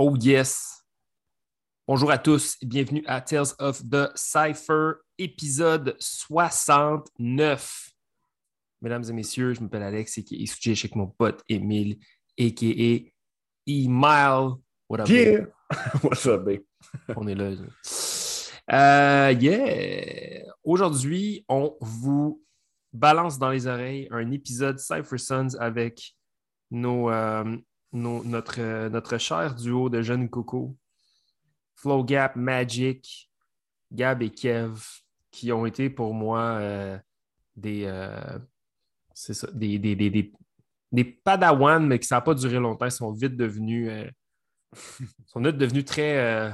Oh yes! Bonjour à tous et bienvenue à Tales of the Cypher, épisode 69. Mesdames et messieurs, je m'appelle Alex et qui est avec mon pote Emile, a.k.a. Emile. What up, yeah. What's up, babe? On est là. Euh, yeah! Aujourd'hui, on vous balance dans les oreilles un épisode Cypher Sons avec nos, euh, notre, euh, notre cher duo de jeunes coco, Flow Gap, Magic, Gab et Kev, qui ont été pour moi euh, des, euh, ça, des, des, des, des, padawans, mais qui ça n'a pas duré longtemps. Ils sont vite devenus, sont vite devenus très.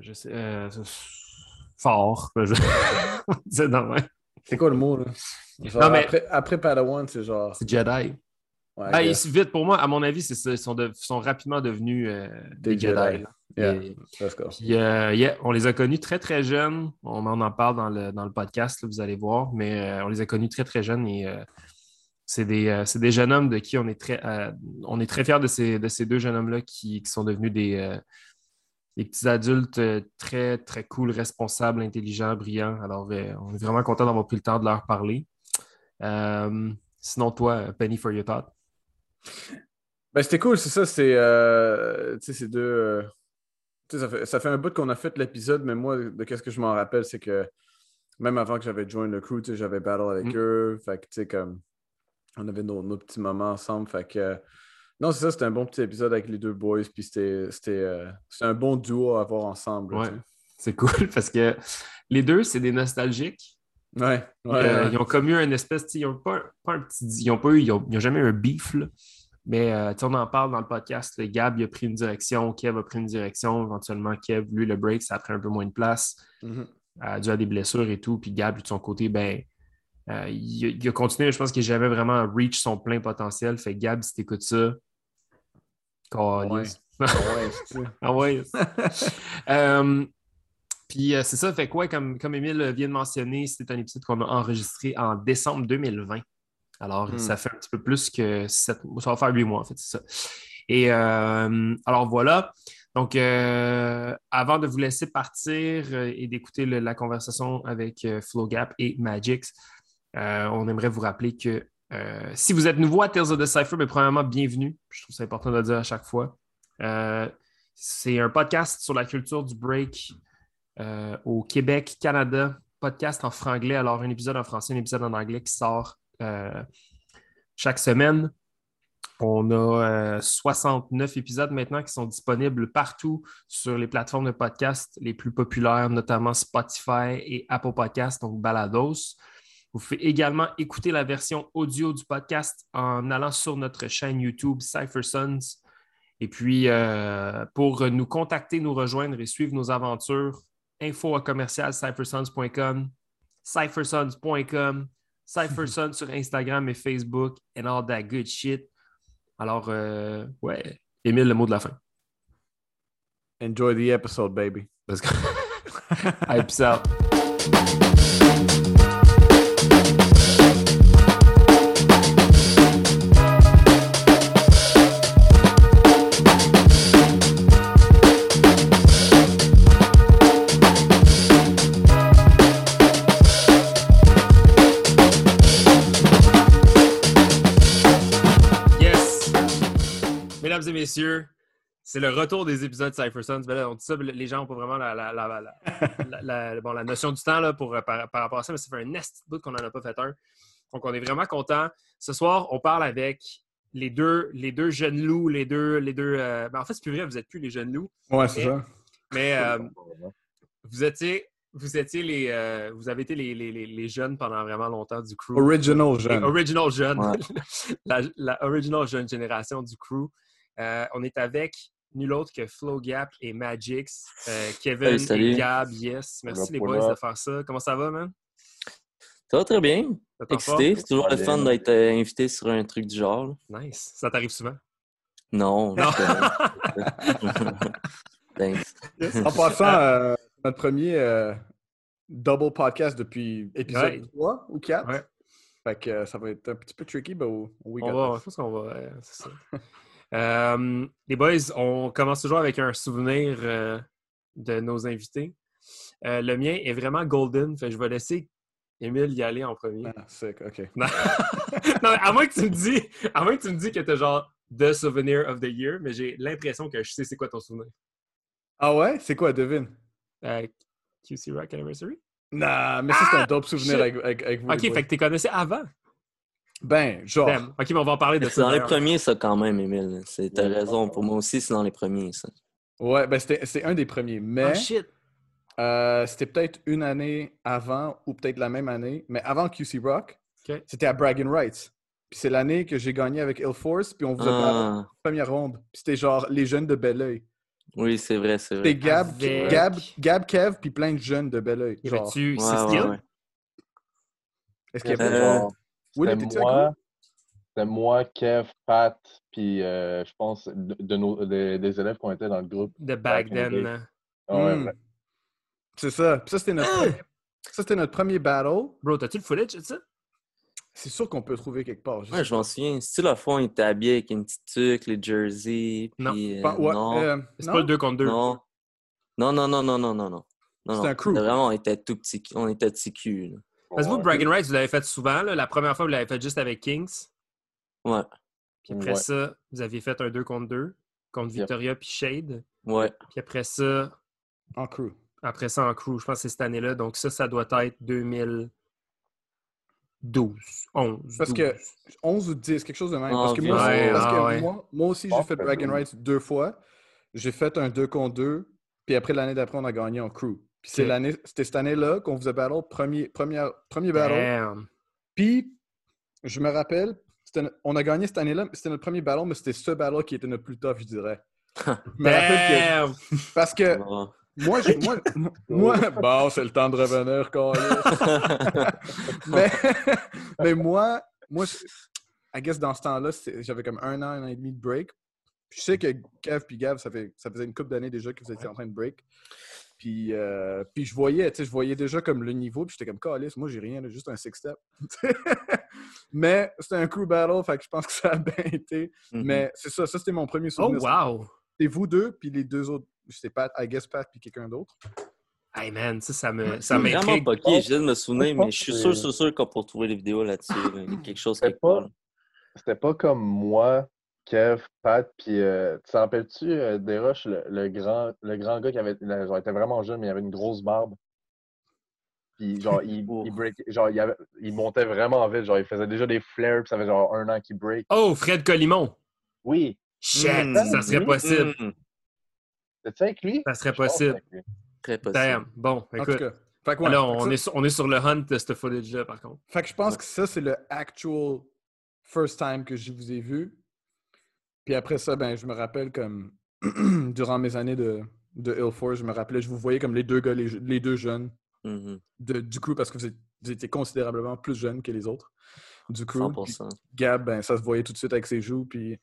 je sais, fort. c'est quoi le mot là? après, après Padawan, c'est genre. C'est Jedi. Ouais, ben, vite, pour moi, à mon avis, ils sont, sont, rapidement devenus euh, des, Jedi. Euh, on les a connus très, très jeunes. On en parle dans le, dans le podcast, vous allez voir, mais euh, on les a connus très, très jeunes et c'est des, des, jeunes hommes de qui on est très, on est très fiers de ces, de ces deux jeunes hommes-là qui, qui, sont devenus des, des, petits adultes très, très cool, responsables, intelligents, brillants. Alors, on est vraiment content d'avoir pris le temps de leur parler. sinon, toi, Penny for your thought. Ben, c'était cool, c'est ça. C'est euh, deux. Euh, ça, fait, ça fait un bout qu'on a fait l'épisode, mais moi, de qu'est-ce que je m'en rappelle, c'est que même avant que j'avais joint le crew, j'avais battle avec mm. eux. Fait que, comme. On avait nos, nos, petits moments ensemble. Fait que. non, c'est ça, c'était un bon petit épisode avec les deux boys. Puis c'était euh, un bon duo à avoir ensemble. Ouais. C'est cool parce que les deux, c'est des nostalgiques. Ouais, euh, Ils ont comme eu un espèce, ils n'ont pas, un petit, ils ont pas eu, ils ont, jamais eu un beef, mais euh, on en parle dans le podcast. Le Gab il a pris une direction, Kev a pris une direction, éventuellement Kev, lui, le break, ça a pris un peu moins de place, mm -hmm. dû à des blessures et tout, puis Gab, de son côté, ben, euh, il, a continué, je pense qu'il n'a jamais vraiment reach son plein potentiel. Fait Gab, si tu écoutes ça, ah ouais. ah ouais. Puis euh, c'est ça, fait quoi, comme, comme Émile vient de mentionner, c'était un épisode qu'on a enregistré en décembre 2020. Alors, hmm. ça fait un petit peu plus que sept Ça va faire huit mois, en fait, c'est ça. Et euh, alors voilà. Donc, euh, avant de vous laisser partir et d'écouter la conversation avec FlowGap et Magix, on aimerait vous rappeler que si vous êtes nouveau à Tales of the Cypher, mais premièrement, bienvenue. Je trouve ça important de le dire à chaque fois. c'est un podcast sur la culture du break euh, au Québec, Canada, podcast en franglais. Alors, un épisode en français, un épisode en anglais qui sort euh, chaque semaine. On a 69 euh, épisodes maintenant qui sont disponibles partout sur les plateformes de podcast les plus populaires, notamment Spotify et Apple Podcasts, donc Balados. Vous pouvez également écouter la version audio du podcast en allant sur notre chaîne YouTube Cypher Sons. Et puis, pour nous contacter, nous rejoindre et suivre nos aventures, info à commercial cyphersons.com, cyphersons.com, cyphersons sur Instagram et Facebook, and all that good shit. Alors, euh, ouais, Émile, le mot de la fin. Enjoy the episode, baby. Let's go. out. Messieurs, c'est le retour des épisodes Cypher Sons. Ben on dit ça, les gens n'ont pas vraiment la, la, notion du temps là, pour, euh, par, rapport à ça, mais ça fait un nest bout qu'on n'en a pas fait un. Donc, on est vraiment content. Ce soir, on parle avec les deux, les deux jeunes loups, les deux. Les deux euh, ben, en fait, c'est plus vrai, vous n'êtes plus les jeunes loups. Ouais, c'est ça. Mais euh, vous étiez. Vous étiez les. vous avez été les, les, jeunes pendant vraiment longtemps du crew. Original jeune. Original jeune. la, original jeune génération du crew. Euh, on est avec nul autre que Flow Gap et Magix. Euh, Kevin et Gab, yes. Merci les boys de faire ça. Comment ça va, man? Ça va très bien. Excité. C'est toujours le fun d'être euh, invité sur un truc du genre. Nice. Ça t'arrive souvent? Non. non. Thanks. En passant, notre premier double podcast depuis épisode 3 ou 4. Fait que ça va être un petit peu tricky, mais on va, je pense qu'on va. c'est ça. Euh, les boys, on commence toujours avec un souvenir euh, de nos invités. Euh, le mien est vraiment golden, fait je vais laisser Émile y aller en premier. Ah, c'est OK. non, à moins que tu me dis, à moins que tu me dis que t'as genre The Souvenir of the Year, mais j'ai l'impression que je sais c'est quoi ton souvenir. Ah ouais? C'est quoi, devine? QC Rock Anniversary? Nah, mais ça, c'est un ah, dope souvenir avec, avec, vous. Ok, fait que tu connaissais avant? Ben, genre. Ok, mais on va en parler de ça. C'est dans les premiers, ça, quand même, Emile. T'as raison. Pour moi aussi, c'est dans les premiers, ça. Ouais, ben, c'était un des premiers. Mais. Oh shit! Euh, c'était peut-être une année avant ou peut-être la même année, mais avant QC Rock, c'était à Bragging Rights. Puis c'est l'année que j'ai gagné avec Ill Force, puis on vous a ah. première ronde. Puis c'était genre les jeunes de Belleuil. Oui, c'est vrai, c'est vrai. C'était Gab, Gab, Gab, Kev, puis plein de jeunes de Belleuil. Y avait-tu ouais, ouais, Est-ce qu'il y avait euh, oui, C'était moi, c'était moi, Kev, Pat, puis euh, je pense de, nos, des élèves qui ont été dans le groupe. De back then. Ah hmm. C'est ça. ça, c'était notre, ça, c'était notre premier battle. Bro, t'as-tu le footage de ça? C'est sûr qu'on peut trouver quelque part. Ouais, je m'en souviens. Style à fond, il était habillé avec une petite tuque, les jerseys. Non. Puis, euh, non. Euh, c'est pas le 2 contre 2. Non. Non, non, non, non, non, non, non. C'était un crew. Vraiment, on était tout petit, on était petit cul. Là. Parce que vous, Bragging Rights, vous l'avez fait souvent. Là. La première fois, vous l'avez fait juste avec Kings. Ouais. Puis après ça, vous aviez fait un 2 contre 2 contre Victoria puis Shade. Ouais. Puis après ça. En crew. Après ça, en crew. Je pense que c'est cette année-là. Donc ça, ça doit être 2012. 11. Parce que 11 ou 10, quelque chose de même. parce que, moi, aussi, parce que moi, moi, aussi, j'ai fait Bragging Rights deux fois. J'ai fait un 2 contre 2. Puis après, l'année d'après, on a gagné en crew. Puis c'est l'année, c'était cette année-là qu'on faisait battle, premier, premier, premier battle. Puis, je me rappelle, on a gagné cette année-là, c'était notre premier battle, mais c'était ce battle qui était notre plus tough, je dirais. je me rappelle que, parce que moi, moi, moi, bon, c'est le temps de revenir, quand mais, mais moi, moi, I guess dans ce temps-là, j'avais comme un an, un an et demi de break. je sais que Kev et Gav, ça, fait, ça faisait une couple d'années déjà que vous étiez en train de break. Puis, euh, puis je voyais, tu sais, je voyais déjà comme le niveau, puis j'étais comme, calice, moi j'ai rien, juste un six-step. Mais c'était un crew battle, fait que je pense que ça a bien été. Mm-hmm. Mais c'est ça, ça c'était mon premier souvenir. Oh, wow! C'est vous deux, puis les deux autres, je sais pas, I guess Pat, puis quelqu'un d'autre. Hey man, ça, ça me. Ça vraiment pas je viens de me souvenir, mais je suis sûr, sûr, sûr qu'on peut trouver les vidéos là-dessus. Il y a quelque chose quelque part. C'était pas comme moi Kev, Pat, puis euh, tu t'en rappelles-tu, euh, Desroches, le, le, grand, le grand gars qui avait, genre, était vraiment jeune, mais il avait une grosse barbe. Puis genre, il, il, break, genre il, avait, il, montait vraiment vite, genre il faisait déjà des flares, puis ça fait genre un an qu'il break. Oh, Fred Colimon! Oui. Shit, mm. ça serait possible. Mm. C'est-tu avec lui? Ça serait possible. Très possible. Damn. Bon, écoute. Fait que, ouais, là, on, est sur, on est sur le hunt de ce footage-là, par contre. Fait que je pense que ça, c'est le actual first time que je vous ai vu. Puis après ça, ben, je me rappelle comme durant mes années de, de Ill Force, je me rappelais, je vous voyais comme les deux gars, les, deux jeunes de, du crew parce que vous, étiez considérablement plus jeunes que les autres du crew. 100%. Gab, ben, ça se voyait tout de suite avec ses joues. Puis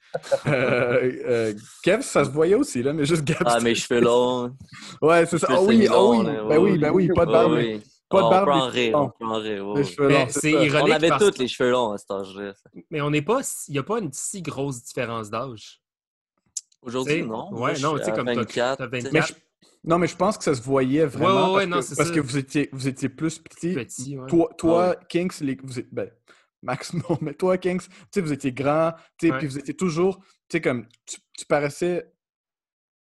euh, euh, Kev, ça se voyait aussi, là, mais juste Gab. Ah, mes cheveux longs. ouais, c'est ça. Ah oui, ah oui. Ben oui, ben oui, pas de barbe. Pas de barbe. On peut en rire, on peut en rire. c'est ironique. On avait tous les cheveux longs à cet âge-là. Mais on n'est pas. Il n'y a pas une si grosse différence d'âge. Aujourd'hui, non. Ouais, non, tu sais, comme 24. As 24. Mais je... Non, mais je pense que ça se voyait vraiment. Ouais, ouais, parce, non, que, parce que, vous étiez, vous étiez plus petit. petit ouais. Toi, toi Kings, les, vous êtes, ben, Max, non, mais toi, Kings, tu sais, vous étiez grand, tu sais, puis vous étiez toujours, tu sais, comme, tu, tu paraissais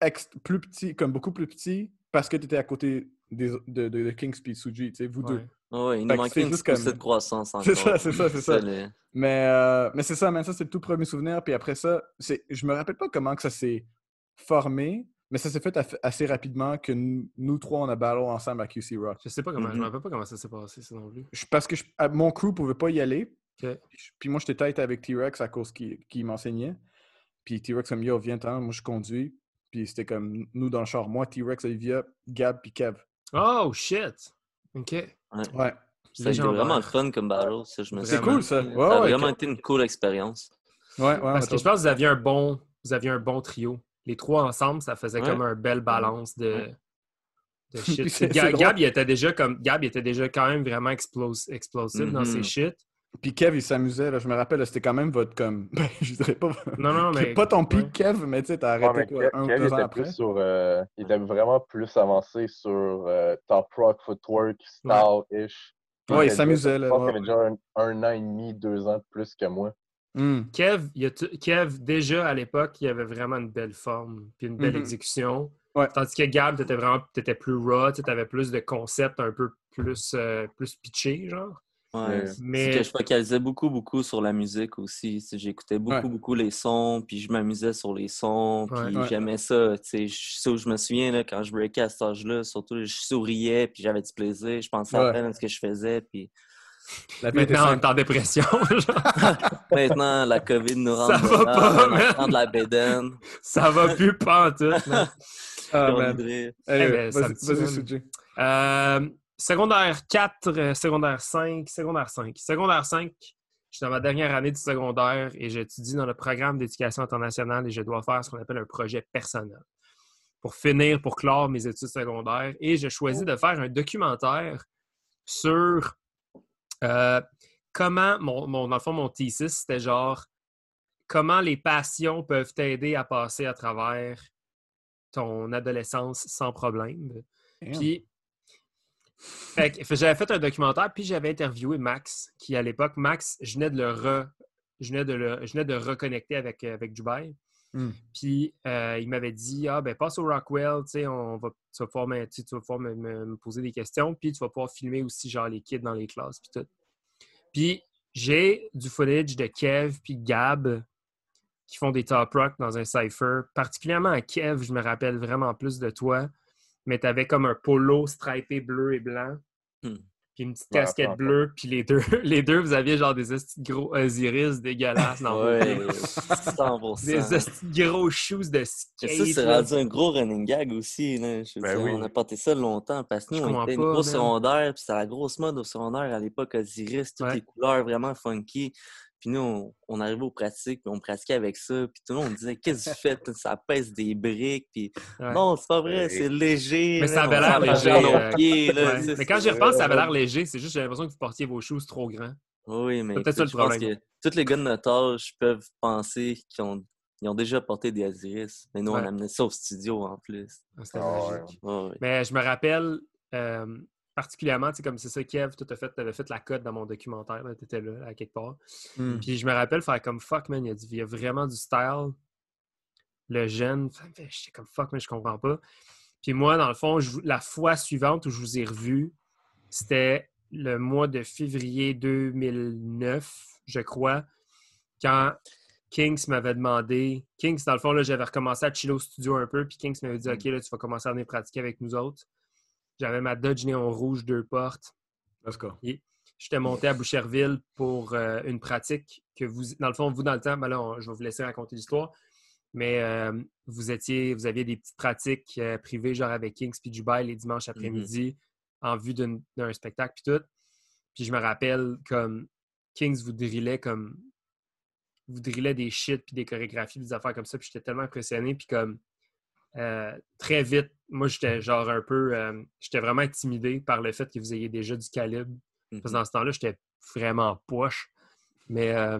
ex, plus petit, comme beaucoup plus petit, parce que tu étais à côté des, de, de, de Suji, tu sais, vous deux. Oui, il nous manquait juste comme... cette croissance encore. C'est ça, c'est ça, c'est ça. Mais, euh, mais c'est ça, mais ça, c'est le tout premier souvenir. Puis après ça, je me rappelle pas comment que ça s'est formé, mais ça s'est fait assez rapidement que nous, trois, on a battle ensemble à QC Rock. Je sais pas comment, je me mm-hmm. rappelle pas comment ça s'est passé, ça non plus. parce que mon crew pouvait pas y aller. Puis moi, j'étais tête avec T-Rex à cause qu'il m'enseignait. Puis T-Rex a mis, yo, viens moi je conduis. Puis c'était comme nous dans le char. Moi, T-Rex, Olivia, Gab, puis Kev. Oh, shit! OK. Ouais. C'était vraiment fun comme battle, ça, je me C'est cool, ça. Ouais, ça a vraiment été une cool expérience. Ouais, ouais. Parce que je pense que vous aviez un bon, vous aviez un bon trio. Les trois ensemble, ça faisait comme un belle balance de, de shit. Gab, il était déjà comme Gab, il était déjà quand même vraiment explosif dans ses mm-hmm. shit. Puis Kev, il s'amusait, là. Je me rappelle, c'était quand même votre comme. Ben, je dirais pas. Non, non, mais. Pas ton pic, Kev, mais tu sais, t'as arrêté quoi, un ou Kev deux ans était après. plus sur, euh, il était vraiment plus avancé sur euh, top rock, footwork, style-ish. Ouais, il était s'amusait, là, Je pense ouais. qu'il avait déjà un, un an et demi, deux ans de plus que moi. Hmm. Kev, il y a t- Kev, déjà à l'époque, il avait vraiment une belle forme puis une belle Mhm. exécution. Ouais. Tandis que Gab, t'étais vraiment t'étais plus raw, tu avais plus de concepts un peu plus, euh, plus pitché, genre. Ouais, Mais- c'est Mais- que je focalisais beaucoup, beaucoup sur la musique aussi. J'écoutais beaucoup, Ouais. beaucoup les sons, puis je m'amusais sur les sons, puis Ouais. j'aimais ça. Je, ça, je me souviens, là, quand je breakais à cet âge-là, surtout, je souriais, puis j'avais du plaisir. Je pensais Ouais. à peine à ce que je faisais, puis La Maintenant, on est en dépression. genre. maintenant, la COVID nous Ça rentre va pas, on de la bédaine. Ça va plus pas en tout. man. Ah, Allez, Eh ben, ça vas-y, me secondaire 4, euh, secondaire 5, secondaire 5. Secondaire 5, je suis dans ma dernière année du secondaire et j'étudie dans le programme d'éducation internationale et je dois faire ce qu'on appelle un projet personnel pour finir, pour clore mes études secondaires. Et j'ai choisi de faire un documentaire sur euh, comment, mon, mon, dans le fond, mon thesis, c'était genre comment les passions peuvent t'aider à passer à travers ton adolescence sans problème. Puis, j'avais fait un documentaire, puis j'avais interviewé Max, qui à l'époque, Max, je venais de le re- je venais de, le- je venais de reconnecter avec, avec Dubaï. Hmm. Puis euh, il m'avait dit Ah, ben passe au Rockwell, on va, tu vas pouvoir, me, tu vas pouvoir me, me- me poser des questions, puis tu vas pouvoir filmer aussi, genre, les kids dans les classes, puis tout. Puis j'ai du footage de Kev puis Gab qui font des top rock dans un cypher. Particulièrement à Kev, je me rappelle vraiment plus de toi, mais tu avais comme un polo stripé bleu et blanc, Hmm. puis une petite Ouais, casquette bleue, puis les deux, les deux, vous aviez genre des gros Osiris dégueulasses dans vos Ouais, pieds. 100%. Des gros shoes de skate. ça, c'est rendu un gros running gag aussi. Là. Je Ben dire, oui. On a porté ça longtemps parce que nous, on était une grosse secondaire, puis c'était la grosse mode au secondaire à l'époque, Osiris, toutes Ouais. les couleurs vraiment funky. Puis nous, on, on arrivait aux pratiques, puis on pratiquait avec ça, puis tout le monde disait Qu'est-ce que tu fais Ça pèse des briques, puis Ouais. non, c'est pas vrai, Ouais. c'est léger. Mais là, ça avait l'air léger, euh, pieds, là, Ouais. Mais quand j'y repense, ça avait l'air léger. C'est juste j'ai l'impression que vous portiez vos shoes trop grands. Oui, mais peut-être ça le je pense problème. que tous les gars de notre âge peuvent penser qu'ils ont, ils ont déjà porté des Osiris. Mais nous, Ouais. on amenait ça au studio en plus. Ah, C'était ouais. magique. Ouais, ouais. Mais je me rappelle euh, particulièrement, tu sais, comme c'est ça, Kev, tu fait, avais fait la cote dans mon documentaire, tu étais là, à quelque part. Hmm. Puis je me rappelle faire comme fuck, man, il y a, y vraiment du style. Le jeune, j'étais comme fuck, mais je comprends pas. Puis moi, dans le fond, je- la fois suivante où je vous ai revu, c'était le mois de février 2009, je crois, quand Kings m'avait demandé. Kings, dans le fond, là, j'avais recommencé à chiller au studio un peu, puis Kings m'avait dit Ok, là, tu vas commencer à venir pratiquer avec nous autres. J'avais ma Dodge Néon Rouge, deux portes. Let's go. J'étais monté à Boucherville pour euh, une pratique que vous, dans le fond, vous, dans le temps, ben là, on- je vais vous laisser raconter l'histoire, mais euh, vous étiez, vous aviez des petites pratiques euh, privées, genre avec Kings puis Dubaï les dimanches après-midi, en vue d'un spectacle puis tout. Puis je me rappelle comme Kings vous drillait comme vous drillait des shit puis des chorégraphies, des affaires comme ça, puis j'étais tellement impressionné puis comme euh, très vite, moi j'étais genre un peu, euh, j'étais vraiment intimidé par le fait que vous ayez déjà du calibre. Parce que Mhm. dans ce temps-là, j'étais vraiment poche. Mais euh,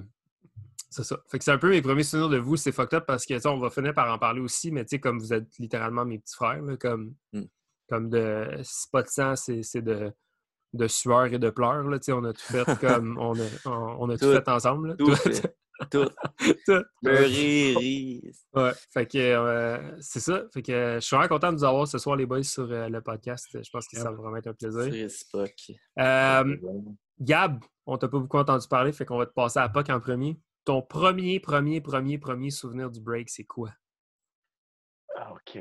c'est ça. Fait que c'est un peu mes premiers souvenirs de vous, c'est fucked up parce que on va finir par en parler aussi, mais tu sais, comme vous êtes littéralement mes petits frères, là, comme, Mm. comme de c'est pas de sang, c'est de, de sueur et de pleurs. Là, on a tout fait comme on a, on, on a tout, Tout. fait ensemble. Tout fait. Tout. Tout. Rire. Ouais, fait que euh, c'est ça. Fait que euh, je suis vraiment content de vous avoir ce soir, les boys, sur euh, le podcast. Je pense que ça va vraiment être un C'est plaisir. réciproque. Euh, Gab, on t'a pas beaucoup entendu parler, fait qu'on va te passer à POC en premier. Ton premier, premier, premier, premier souvenir du break, c'est quoi? Ah, OK.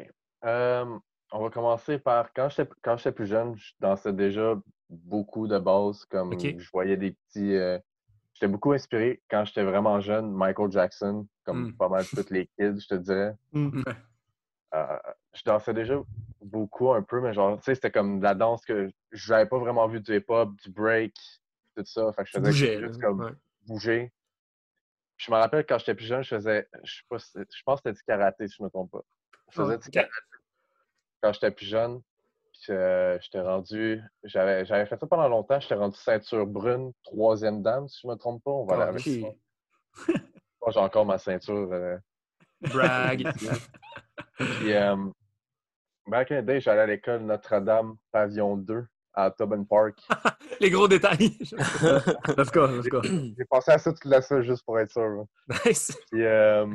On va commencer par quand j'étais quand j'étais plus jeune, je dansais déjà beaucoup de bases. Comme OK. je voyais des petits. euh, j'étais beaucoup inspiré quand j'étais vraiment jeune, Michael Jackson, comme Mm. pas mal tous les kids, je te dirais. Euh, je dansais déjà beaucoup un peu, mais genre, tu sais, c'était comme de la danse que j'avais pas vraiment vu du hip-hop, du break, tout ça. Fait que je faisais juste comme Ouais. bouger. Je me rappelle quand j'étais plus jeune, je faisais, je sais pas, si- je pense que c'était du karaté, si je me trompe pas. Je faisais Ah, du ok. karaté quand j'étais plus jeune. Euh, j'étais rendu. J'avais j'avais fait ça pendant longtemps. J'étais rendu ceinture brune, troisième dame, si je me trompe pas. On va aller avec ça. Moi, j'ai encore ma ceinture. euh, Brag. Puis, euh, back in the day, j'allais à l'école Notre-Dame, pavillon 2, à Tobin Park. Les gros détails. Let's go, let's go. J'ai pensé à ça toute la semaine juste pour être sûr. nice. Puis, euh,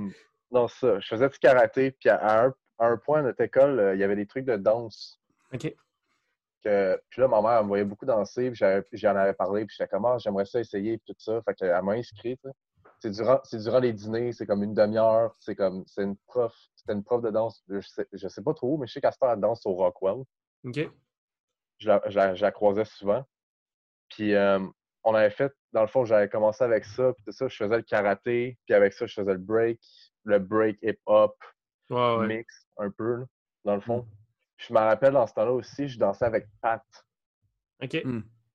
non, ça, je faisais du karaté, puis à un, à un point à notre école, euh, il y avait des trucs de danse. OK. Que, puis là, ma mère elle me voyait beaucoup danser, puis j'en avais parlé, puis j'étais comme, ah, j'aimerais ça essayer, puis tout ça. Fait qu'elle m'a inscrit. C'est durant, c'est durant les dîners, c'est comme une demi-heure, c'est comme, c'est une prof, c'était une prof de danse, je sais, je sais pas trop, mais je sais qu'elle se fait la danse au Rockwell. OK. je la, je la- je la croisais souvent. Puis euh, on avait fait, dans le fond, j'avais commencé avec ça, puis tout ça, je faisais le karaté, puis avec ça, je faisais le break, le break hip-hop Ouais, ouais. mix, un peu, là, dans le fond. Puis je me rappelle, dans ce temps-là aussi, je dansais avec Pat, OK.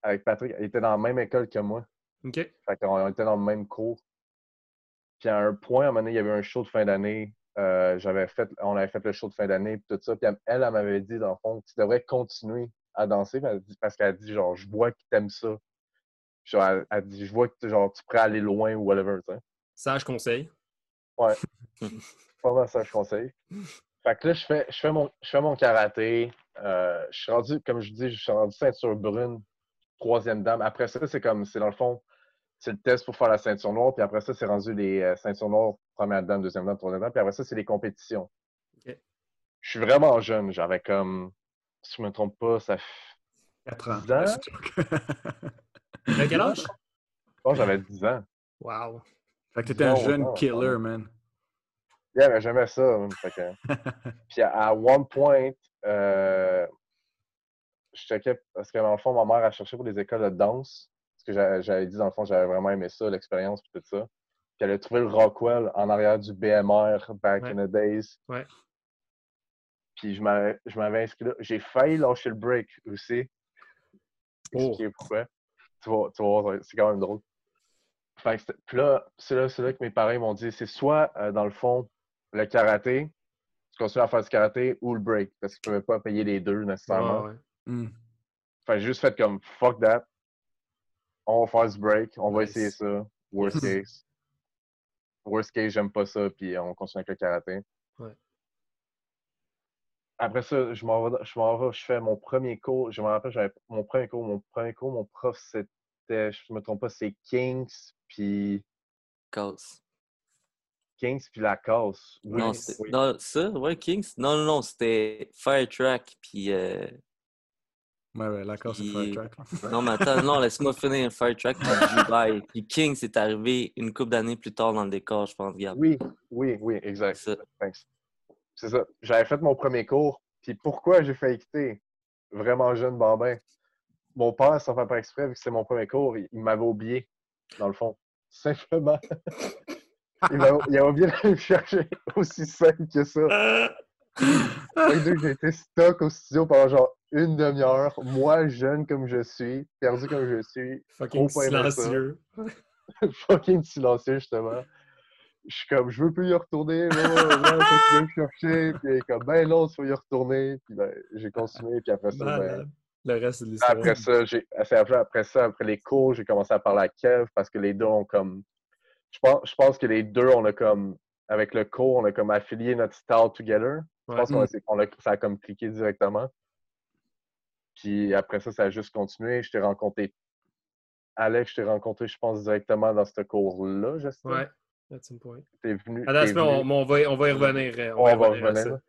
avec Patrick. Il était dans la même école que moi. OK. Fait qu'on on était dans le même cours. Puis à un point, à un moment donné, il y avait un show de fin d'année. euh, j'avais fait, on avait fait le show de fin d'année, puis tout ça. Puis elle, elle, elle m'avait dit, dans le fond, tu devrais continuer à danser. Puis elle dit- parce qu'elle a dit, genre, je vois que t'aimes ça. Genre, elle, elle dit, je vois que genre, tu pourrais aller loin ou whatever, tu sais. Sage conseil. Pas mal ça, je conseille. Fait que là, je fais, je fais, mon, je fais mon karaté. Euh, je suis rendu, comme je dis, je suis rendu ceinture brune, troisième dame. Après ça, c'est comme, c'est dans le fond, c'est le test pour faire la ceinture noire. Puis après ça, c'est rendu les euh, ceintures noires, première dame, deuxième dame, troisième dame. Puis après ça, c'est les compétitions. Je suis vraiment jeune. J'avais comme, si je me trompe pas, ça fait 4 ans. 10 ans? À quel âge? Que j'avais 10 ans. Wow. fait que t'étais un jeune killer, man. Yeah, mais j'aimais ça. que- Puis à, à one point, euh, je checkais, parce que dans le fond, ma mère a cherché pour des écoles de danse. Parce que j'a- j'avais dit, dans le fond, j'avais vraiment aimé ça, l'expérience, puis tout ça. Puis elle a trouvé le Rockwell en arrière du BMR back Ouais. in the days. Ouais. Puis je m'avais inscrit là. J'ai failli lâcher le break aussi. Oh. Expliquer pourquoi. Tu vas, tu vas voir, c'est quand même drôle. Fait que c'était- puis là, c'est là, c'est là que mes parents m'ont dit, c'est soit, euh, dans le fond, le karaté, tu continues à faire du karaté, ou le break, parce qu'ils ne pouvaient pas payer les deux nécessairement. Ouais, ouais. Hmm. Fait que j'ai juste fait comme, fuck that, on va faire du break, on va essayer ça, worst case. Worst case, j'aime pas ça, puis on continue avec le karaté. Ouais. Après ça, je m'en vais, je m'en vais, je fais mon premier cours. Je me rappelle, j'avais mon premier cours. Mon premier cours, mon prof, c'était, je me trompe pas, c'est Kings, puis Casse. Kings, puis la casse. Oui, non, oui. non, ça, ouais, Kings? Non, non, non, c'était Fire Track, puis... euh, Ouais, ouais, l'accord, c'est Puis- Fire Track. là. Non, mais attends, non, laisse-moi finir Fire Track, puis Dubai. Puis King, c'est arrivé une couple d'années plus tard dans le décor, je pense, regarde. Oui, oui, oui, exact. Ça. Thanks. C'est ça. J'avais fait mon premier cours. Puis pourquoi j'ai fait quitter? Vraiment jeune bambin. Mon père, sans faire pas exprès, vu que c'est mon premier cours, il, il m'avait oublié, dans le fond. Simplement. Il, m'a- il a oublié d'aller me chercher. Aussi simple que ça. J'ai été stock au studio pendant genre une demi-heure. Moi, jeune comme je suis, perdu comme je suis, Fucking silencieux. fucking silencieux, justement. Je suis comme, je veux plus y retourner, là, là, me chercher, puis comme, ben non, tu vas y retourner, puis ben, j'ai continué, puis après ça, ben. Le reste, de l'histoire. après ça, j'ai, après, après ça, après les cours, j'ai commencé à parler à Kev, parce que les deux ont comme, je pense, je pense que les deux, on a comme, avec le cours, on a comme affilié notre style together. Je Ouais. pense qu'on a, on a- ça a comme cliqué directement. Puis après ça, ça a juste continué. Je t'ai rencontré, Alex, je t'ai rencontré, je pense, directement dans ce cours-là, j'espère. Ouais. That's the point. T'es venu. Attends, venu- on, on va, on va y revenir. euh, On va y va revenir à revenir. ça.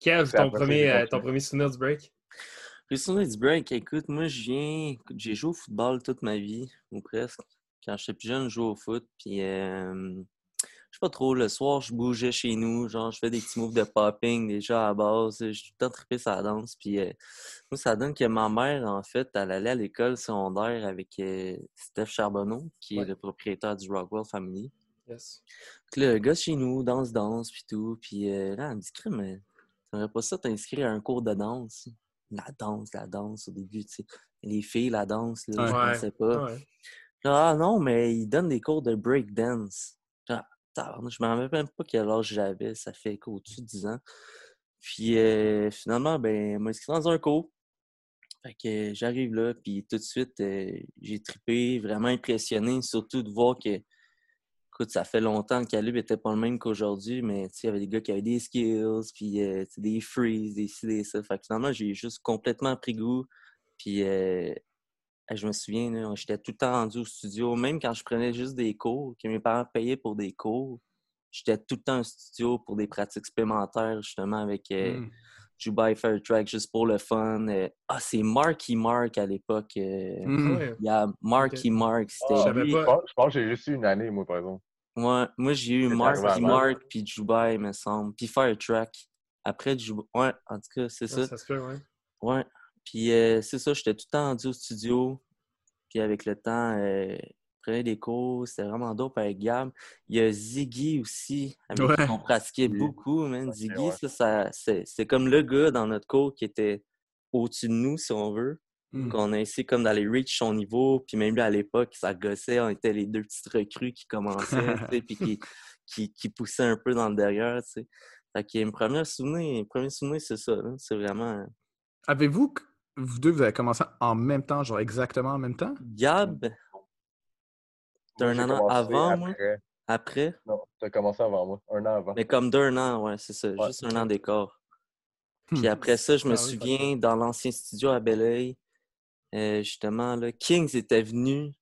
Kev, C'est ton premier, euh, ton premier souvenir du break? Les souvenirs du break, écoute, moi, je viens. J'ai joué au football toute ma vie, ou presque. Quand j'étais plus jeune, je jouais au foot. Puis, euh, je sais pas trop, le soir, je bougeais chez nous. Genre, je fais des petits moves de popping déjà à la base. Je suis tout le temps trippé sur la danse. Puis, euh, moi, ça donne que ma mère, en fait, elle allait à l'école secondaire avec euh, Steph Charbonneau, qui Ouais. est le propriétaire du Rockwell Family. Yes. Puis là, le gars chez nous, danse, danse, puis tout. Puis euh, là, elle me dit, mais t'aimerais pas ça t'inscrire à un cours de danse? La danse, la danse, au début, tu sais. Les filles, la danse, là, je Ouais. pensais pas. Ouais. Ah non, mais ils donnent des cours de break dance. Là, tabarnak, je me rappelle même pas quel âge j'avais. Ça fait au-dessus de 10 ans. Puis euh, finalement, ben, m'a inscrit dans un cours. Fait que j'arrive là, puis tout de suite, euh, j'ai trippé, vraiment impressionné, surtout de voir que, écoute, ça fait longtemps que calibre était pas le même qu'aujourd'hui, mais il y avait des gars qui avaient des skills, puis euh, des freeze, des ci, des ça. Fait que finalement, j'ai juste complètement pris goût, puis je me souviens, j'étais tout le temps rendu au studio, même quand je prenais juste des cours, que mes parents payaient pour des cours, j'étais tout le temps au studio pour des pratiques supplémentaires, justement, avec euh, Hmm. Dubai Fair Track, juste pour le fun. Euh, ah, c'est Marky Mark à l'époque. euh. Il y a Marky Mark, c'était Ah, savais lui. pas. Je pense, je pense que j'ai juste eu une année, moi, par exemple. Ouais, moi, j'ai eu Marky. Mark, puis Dubai, me semble. Puis Fire Track. Après Dubai. Ouais, en tout cas, c'est ça. ça se fait, ouais. Ouais. Puis euh, c'est ça, j'étais tout le temps rendu au studio. Puis avec le temps, euh, je prenais des cours. C'était vraiment dope avec Gab. Il y a Ziggy aussi, avec Ouais. qui on pratiquait Oui. beaucoup, man. Ziggy, ouais. ça, ça c'est c'est comme le gars dans notre cours qui était au-dessus de nous, si on veut. Hmm. Qu'on a essayé comme d'aller reach son niveau. Puis même lui, à l'époque, ça gossait. On était les deux petites recrues qui commençaient, tu sais, puis qui, qui, qui poussaient un peu dans le derrière, tu sais. Fait que mes premiers souvenirs, mes premiers souvenirs, c'est ça. C'est vraiment... Avez-vous, vous deux, vous avez commencé en même temps, genre exactement en même temps? Gab, T'as un an avant, moi? après. après, Non, t'as commencé avant moi, un an avant. mais comme d'un an, ouais, c'est ça. Ouais. Juste un an d'écart. Puis Hmm. après ça, je me Ah oui, souviens, dans l'ancien studio à Belleuil, euh, justement, là, Kings était venu,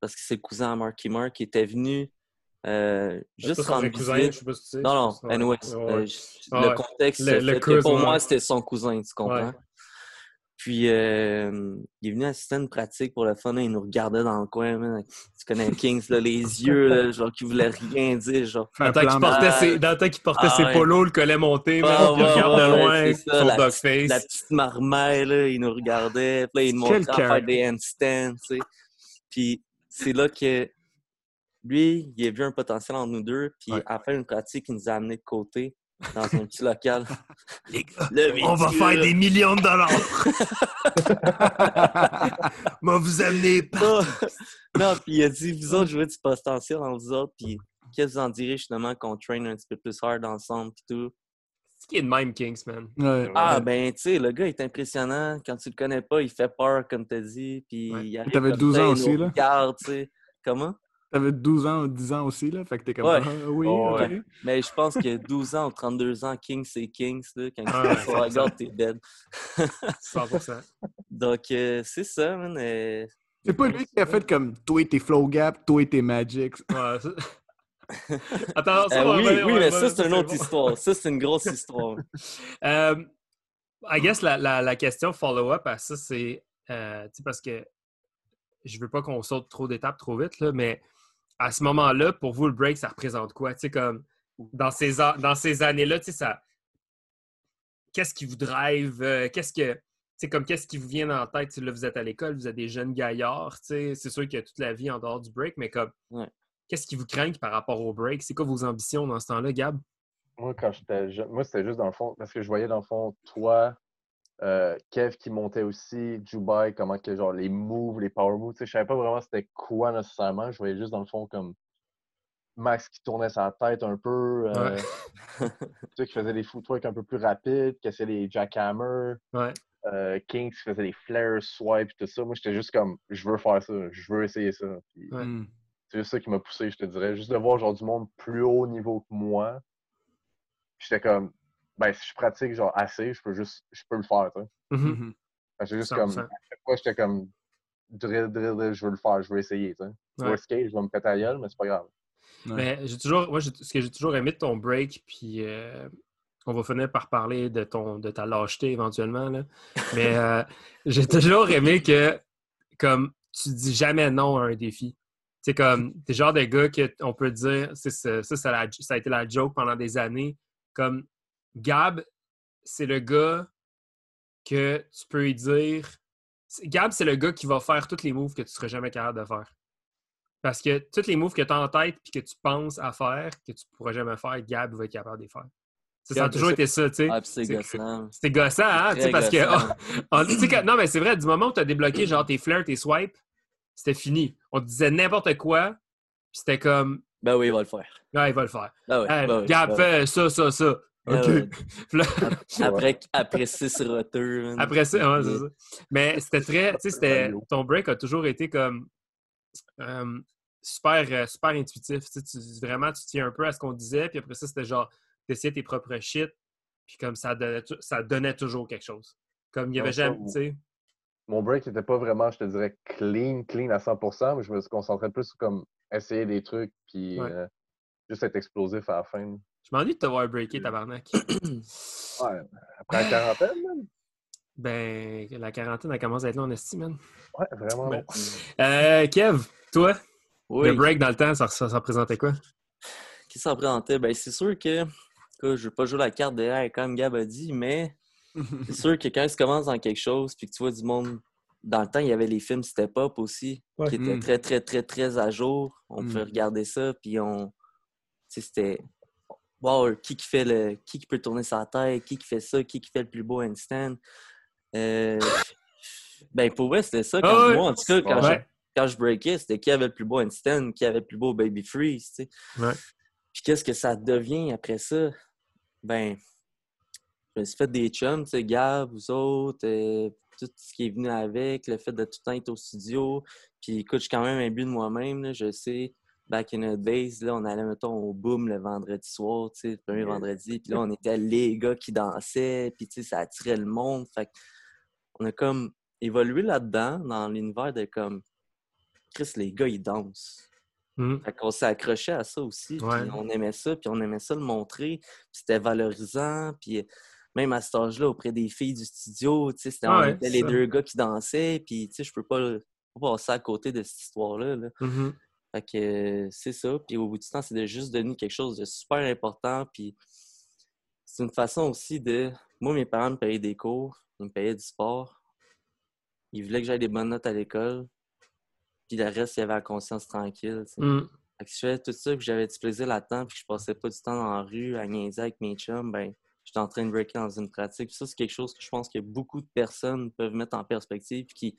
parce que c'est le cousin à Marky Mark, qui était venu euh, juste rendre cousin, visite. je sais pas si tu sais. Non, non, ouais, euh, ouais. Ah le ouais. contexte, Le- pour moi, c'était son cousin, tu comprends? Puis, euh, il est venu assister à une pratique pour le fun, là, il nous regardait dans le coin, man. Tu connais Kings, là, les yeux, là, genre, qui voulaient rien dire, genre. Dans le temps qu'il portait, ses, dans le temps qu'il portait Ah ses ouais. polos, le collet monté, Ah, il ouais, de loin, ça, son la dog petite- La face. petite marmaille, là, il nous regardait, puis là, il nous montrait à faire des handstands, tu sais. Puis c'est là que lui, il a vu un potentiel entre nous deux, puis Ouais. à faire une pratique, il nous a amenés de côté dans un petit local. Les gars, Le on va faire des millions de dollars. Moi, vous amener non, non, puis il a dit, vous autres, je veux du potentiel en vous autres, puis qu'est-ce que vous en direz justement qu'on traîne un petit peu plus hard ensemble, puis tout. Ce qui est de même, Kings, man. Ouais. Ah, ben, tu sais, le gars est impressionnant. Quand tu le connais pas, il fait peur, comme tu as dit. Puis Ouais. il arrive T'avais comme 12 ça, ans aussi, là? regarde, tu sais. Comment? T'avais 12 ans ou 10 ans aussi, là? Fait que t'es comme, Ouais. ah, oui, Oh, ouais. Mais je pense que 12 ans ou 32 ans, King, c'est Kings, là. Quand Ouais, tu regardes, t'es dead. 100%. Donc, euh, c'est ça, man. euh, C'est pas lui qui a fait comme, toi tes flow gap, toi tes magics. Ouais, Attends, ça, euh, oui, revenir- oui, mais ça, c'est une autre bon. histoire. Ça, c'est une grosse histoire. Euh, I guess la, la, la question follow-up à ça, c'est euh, tu sais, parce que je veux pas qu'on saute trop d'étapes trop vite, là, mais à ce moment-là, pour vous, le break, ça représente quoi? Tu sais, comme dans ces, a- dans ces années-là, tu sais, ça. Qu'est-ce qui vous drive? euh, qu'est-ce que. tu sais, comme qu'est-ce qui vous vient en tête? Tu sais, là, vous êtes à l'école, vous êtes des jeunes gaillards, tu sais, c'est sûr qu'il y a toute la vie en dehors du break, mais comme Ouais. qu'est-ce qui vous craint par rapport au break? C'est quoi vos ambitions dans ce temps-là, Gab? Moi, quand j'étais jeune, moi, c'était juste dans le fond, parce que je voyais dans le fond, toi, euh, Kev qui montait aussi, Dubai, comment que, genre, les moves, les power moves, tu sais, je savais pas vraiment c'était quoi nécessairement. Je voyais juste dans le fond comme Max qui tournait sa tête un peu, euh, tu sais, qui faisait des footwork un peu plus rapides, qui essayait les jackhammers, Ouais. euh, Kings qui faisait des flares, swipes, tout ça. Moi, j'étais juste comme, je veux faire ça, je veux essayer ça. Ouais. Hmm. C'est juste ça qui m'a poussé, je te dirais. Juste de voir genre du monde plus haut niveau que moi. J'étais comme ben si je pratique genre assez, je peux juste je peux le faire, tu sais. Mhm. Mhm. Que C'est juste comme 100%. à chaque fois j'étais comme drill, drill, drill, je veux le faire, je veux essayer, tu sais. Ouais. Worst case, je vais me péter la gueule, mais c'est pas grave. Ouais. Mais j'ai toujours, moi, ce que j'ai toujours aimé de ton break, puis euh, on va finir par parler de ton, de ta lâcheté éventuellement, là. mais euh, j'ai toujours aimé que, comme, tu dis jamais non à un défi. C'est comme, t'es le genre de gars qu'on peut dire, c'est ça, ça, ça, a la- ça a été la joke pendant des années. Comme, Gab, c'est le gars que tu peux lui dire. Gab, c'est le gars qui va faire tous les moves que tu serais jamais capable de faire. Parce que tous les moves que tu as en tête et que tu penses à faire, que tu pourras jamais faire, Gab va être capable de les faire. Ça, ça a toujours été ça, tu sais. Ah, puis c'est gossant. C'était gossant, hein? parce que. on- non, mais c'est vrai, du moment où tu as débloqué genre tes flares, tes swipes, c'était fini. On te disait n'importe quoi, puis c'était comme, Ben oui, il va le faire. ah, il va le faire. Ben oui, ben oui, Gab, ben oui. fais ça, ça, ça. Là, Après, après six roteurs. man. Après ça, ouais, c'est Puis, ça. Mais c'était très, tu sais, ton break a toujours été comme euh, super, euh, super intuitif. Tu vraiment, tu tiens un peu à ce qu'on disait, puis après ça, c'était genre, t'essayais tes propres shit, puis comme ça donnait, ça donnait toujours quelque chose. Comme il y avait jamais, tu sais. Mon break n'était pas vraiment, je te dirais, clean, clean à 100%, mais je me suis concentré plus sur comme essayer des trucs, puis Ouais. euh, juste être explosif à la fin. Je m'ennuie de te voir breaker, tabarnak. Ouais, après la quarantaine, man. ben, la quarantaine, elle commence à être là en estime, man. Ouais, vraiment. Long. Euh, Kev, toi, Oui. le break dans le temps, ça, ça, ça représentait quoi? Qui s'en présentait? Ben, c'est sûr que, que je veux pas jouer la carte derrière comme Gab a dit, mais c'est sûr que quand tu commences dans quelque chose puis que tu vois du monde. Dans le temps, il y avait les films Step Up aussi, Ouais. qui étaient Mm. très, très, très, très à jour. On Mm. pouvait regarder ça, puis on. Tu sais, c'était. Wow, qui qui fait le. Qui qui peut tourner sa tête, qui qui fait ça, qui qui fait le plus beau handstand. Euh... Ben, pour vrai, c'était ça. Quand Ah ouais. moi, en tout cas, quand, Ouais. je, quand je breakais, c'était qui avait le plus beau handstand, qui avait le plus beau baby freeze, tu sais. Ouais. Puis qu'est-ce que ça devient après ça? Ben, je me suis fait des chums, tu sais, Gab, vous autres, euh, tout ce qui est venu avec, le fait de tout le temps être au studio. Puis écoute, je suis quand même imbu de moi-même, je sais. Back in the days, là, on allait, mettons, au boom le vendredi soir, tu sais, le premier vendredi. Puis là, on était les gars qui dansaient, puis tu sais, ça attirait le monde. Fait on a comme évolué là-dedans, dans l'univers de comme, Chris, les gars, ils dansent. Hmm. Fait qu'on s'est accroché à ça aussi, puis on aimait ça, puis on aimait ça le montrer, puis c'était valorisant, puis même à cet âge-là, auprès des filles du studio, tu sais, c'était- on Ouais, était c'est les deux gars qui dansaient, puis tu sais, je peux pas, pas passer à côté de cette histoire-là. là. Mhm. Fait que euh, c'est ça, puis au bout du temps, c'est de juste devenu quelque chose de super important, puis c'est une façon aussi de... Moi, mes parents me payaient des cours, ils me payaient du sport, ils voulaient que j'aille des bonnes notes à l'école, puis le reste, il y avait la conscience tranquille. Fait que je faisais tout ça, puis j'avais du plaisir là-dedans, puis que je passais pas du temps dans la rue à niaiser avec mes chums, ben, j'étais en train de breaker dans une pratique. Puis ça, c'est quelque chose que je pense que beaucoup de personnes peuvent mettre en perspective, puis qui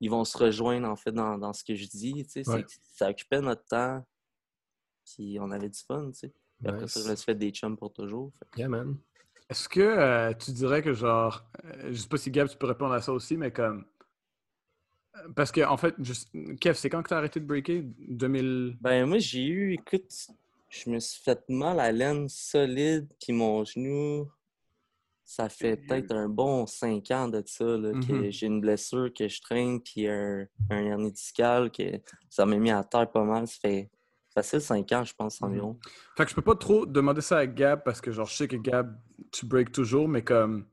ils vont se rejoindre, en fait, dans, dans ce que je dis, tu sais. c'est Ouais. que Ça occupait notre temps, puis on avait du fun, tu sais. Puis après ça, je me suis fait des chums pour toujours. Fait que- Yeah, man. Est-ce que euh, tu dirais que genre, euh, je sais pas si Gab, tu peux répondre à ça aussi, mais comme. euh, Parce que, en fait, juste... Kev, c'est quand que tu as arrêté de breaker? 2000. Ben, moi, j'ai eu, écoute, je me suis fait mal à laine solide, puis mon genou, ça fait peut-être un bon cinq ans de ça, là, que Mhm. j'ai une blessure que je traîne, puis un, un hernie discale, que ça m'a mis à terre pas mal. Ça fait facile cinq ans, je pense, Mhm. environ. Fait que je peux pas trop demander ça à Gab parce que, genre, je sais que Gab, tu breaks toujours, mais comme.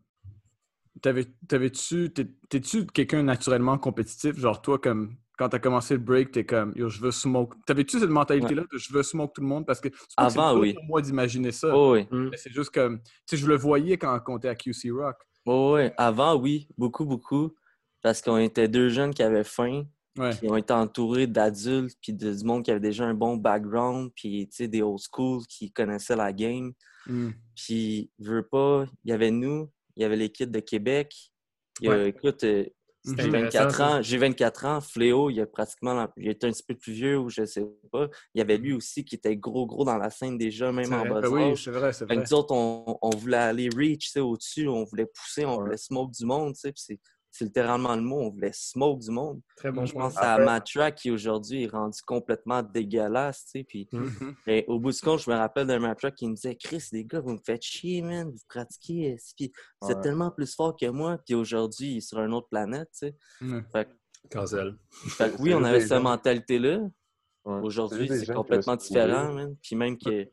T'avais- T'avais-tu. t'es- T'es-tu quelqu'un naturellement compétitif? Genre, toi, comme. Quand t'as commencé le break, t'es comme, yo, je veux smoke. T'avais-tu cette mentalité-là de je veux smoke tout le monde? Parce que c'est Avant, oui. pour moi d'imaginer ça. Oh, oui. Mais c'est juste comme. Tu sais, je le voyais quand on était à QC Rock. Oh, oui. Avant, oui, beaucoup, beaucoup. Parce qu'on était deux jeunes qui avaient faim, Ouais. Ils ont été entourés d'adultes, puis de, du monde qui avait déjà un bon background, puis tu sais, des old school qui connaissaient la game. Mm. Puis, je veux pas, il y avait nous, il y avait l'équipe de Québec. Il y a- Ouais. écoute, euh, C'était j'ai intéressant, 24 ça. ans, j'ai 24 ans, Fléau, il a pratiquement, il était un petit peu plus vieux ou je sais pas. Il y avait lui aussi qui était gros, gros dans la scène déjà, même en bas Ben oui, c'est vrai, c'est vrai. nous autres, on, on voulait aller reach, tu sais, au-dessus, on voulait pousser, on Ouais. voulait smoke du monde, tu sais, puis c'est- c'est littéralement le mot, on voulait smoke du monde. Très bon Je point. pense à Track qui aujourd'hui est rendu complètement dégueulasse, tu sais. Puis Mhm. mais au bout du compte, je me rappelle d'un Matt Track qui me disait Chris, les gars, vous me faites chier, man, vous pratiquez, puis Ouais. tellement plus fort que moi. Puis aujourd'hui, il est sur une autre planète, tu sais. Cancel. Fait que oui, C'est on avait cette mentalité-là. Ouais. Aujourd'hui, c'est complètement différent, man. Puis même que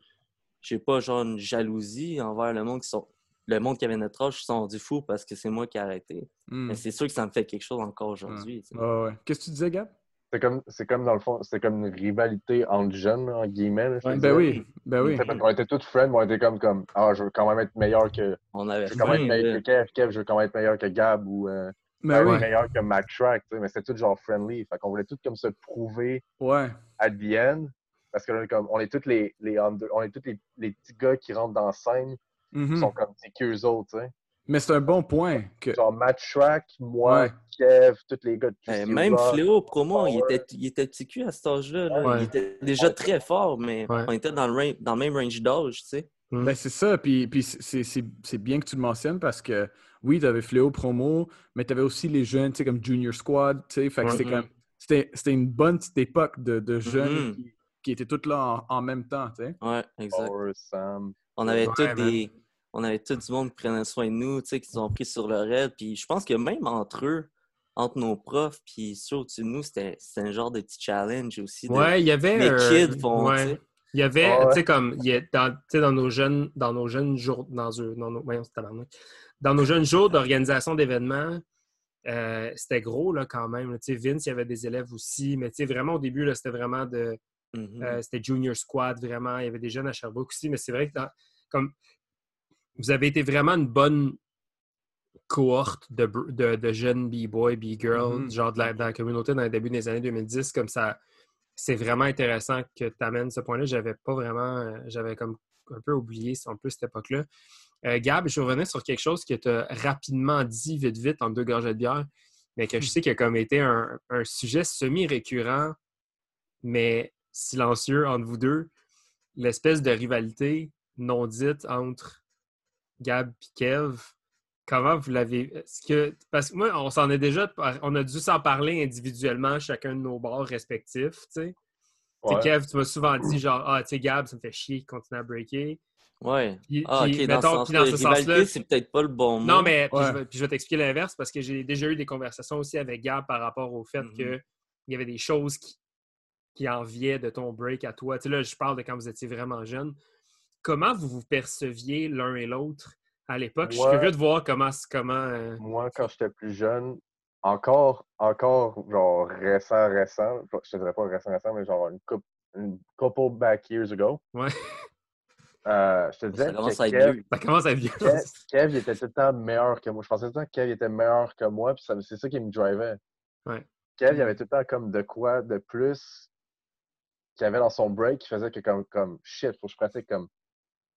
j'ai pas genre une jalousie envers le monde qui sont. Le monde qui avait notre âge, ils sont du fou parce que c'est moi qui ai arrêté. Mm. Mais c'est sûr que ça me fait quelque chose encore aujourd'hui. Ouais. Qu'est-ce que tu disais, Gab? C'est comme, c'est comme dans le fond, c'est comme une rivalité entre jeunes, en guillemets. là, Ben oui, ben oui. Qu'on était tous friends, mais on était comme, comme Ah, je veux quand même être meilleur que. On avait Je veux quand même être meilleur que Kev, Kev, je veux quand même être meilleur que Gab ou euh, Ben oui, meilleur que Matt Track, tu sais, mais c'était tout genre friendly. Fait qu'on voulait tout comme se prouver ouais. à the end. Parce que là, comme, on est tous les, les under- on est tous les, les petits gars qui rentrent dans la scène, Mhm. qui sont comme petits qu'eux autres, tu sais. Mais c'est un bon point que. Genre Matt Track, moi, Ouais. Kev, tous les gars de Eh, QC même. Fléau, promo, il Power. était, il était petit cul à cet âge-là. là. Ouais. Il était déjà très fort, mais Ouais. on était dans le, range- dans le même range d'âge, tu sais. Mm. Ben, c'est ça. Puis, puis c'est- c'est c'est bien que tu le mentionnes parce que oui, tu avais Fléau promo, mais tu avais aussi les jeunes, tu sais, comme Junior Squad. tu sais, Fait que Ouais. c'était comme. C'était c'était une bonne petite époque de, de jeunes Mhm. qui, qui étaient tous là en, en même temps. tu sais. Ouais, exact. Sam. On avait Ouais, tous des. On avait tout du monde qui prenait soin de nous, tu sais, qui nous ont pris sur le raid. Puis je pense que même entre eux, entre nos profs, puis ceux au-dessus de nous, c'était un genre de petit challenge aussi. de- Ouais, il y avait. les euh, kids font, ouais. tu sais. Il y avait, Ouais. tu sais, comme, il y a- dans, tu sais, dans nos jeunes, dans nos jeunes jours, dans, eux- dans nos, voyons, dans nos jeunes jours d'organisation d'événements, euh, c'était gros, là, quand même. Tu sais, Vince, il y avait des élèves aussi, mais tu sais, vraiment, au début, là, c'était vraiment de, Mhm. euh, c'était Junior Squad, vraiment. Il y avait des jeunes à Sherbrooke aussi, mais c'est vrai que dans- comme vous avez été vraiment une bonne cohorte de, br- de, de jeunes B-boys, B-girls, Mhm. genre de la, dans la communauté dans les débuts des années 2010, comme ça. C'est vraiment intéressant que tu amènes ce point-là. J'avais pas vraiment, euh, j'avais comme un peu oublié un peu cette époque-là. Euh, Gab, je revenais sur quelque chose que tu as rapidement dit vite, vite, en deux gorgées de bière, mais que je sais qu'il a comme été un, un sujet semi-récurrent, mais silencieux entre vous deux. L'espèce de rivalité non dite entre Gab et Kev. Comment vous l'avez. Est-ce que. Parce que moi, on s'en est déjà. On a dû s'en parler individuellement, chacun de nos bars respectifs, tu sais. Ouais. Kev, tu m'as souvent dit genre, ah, tu sais, Gab, ça me fait chier de continuer à breaker. Ouais. Puis- Ah, puis, ok, dans mettons, ce puis dans ce sens-là, c'est peut-être pas le bon mot. Non, mais puis Ouais. je, vais, puis je vais t'expliquer l'inverse parce que j'ai déjà eu des conversations aussi avec Gab par rapport au fait qu'il y avait des choses qui, qui enviaient de ton break à toi. Tu sais, là, je parle de quand vous étiez vraiment jeune. Comment vous vous perceviez l'un et l'autre à l'époque? Je suis curieux de voir comment. comment euh, Moi, quand j'étais plus jeune, encore, encore, genre récent, récent, je te dirais pas récent, récent, mais genre une couple, une couple back years ago. Ouais. Euh, je te disais Ça commence que à être Kev, vieux. Ça commence à être vieux. Kev, Kev, il était tout le temps meilleur que moi. Je pensais tout le temps que Kev il était meilleur que moi, puis c'est ça qui me drivait. Ouais. Kev, il avait tout le temps comme de quoi de plus qu'il avait dans son break qui faisait que comme, comme shit, faut que je pratique comme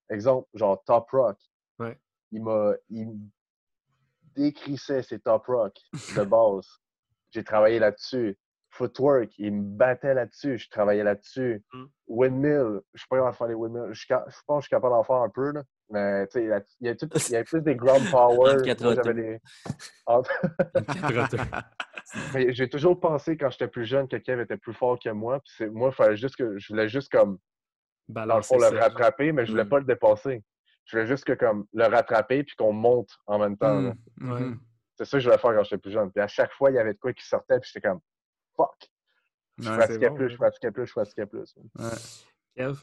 exemple, genre top rock. Ouais. Il m'a il me décrissait ses top rock de base. J'ai travaillé là-dessus. Footwork, il me battait là-dessus. Je travaillais là-dessus. Mm. Windmill, je suis pas capable de faire les windmills. Je, pense que je suis capable d'en faire un peu, là. Mais, tu sais, il y, tout- avait plus des ground power. J'avais des... j'ai toujours pensé, quand j'étais plus jeune, que Kev était plus fort que moi. Puis moi, fallait juste que... Je voulais juste, comme, dans le fond, le ça. rattraper, mais je voulais Mm. pas le dépasser. Je voulais juste que, comme, le rattraper puis qu'on monte en même temps. Mhm. Ouais. C'est ça que je voulais faire quand j'étais plus jeune. Puis à chaque fois, il y avait de quoi qui sortait, puis j'étais comme, fuck. Je Ouais, pratiquais bon, plus, ouais. je pratiquais plus, je pratiquais plus. Ouais. Kev?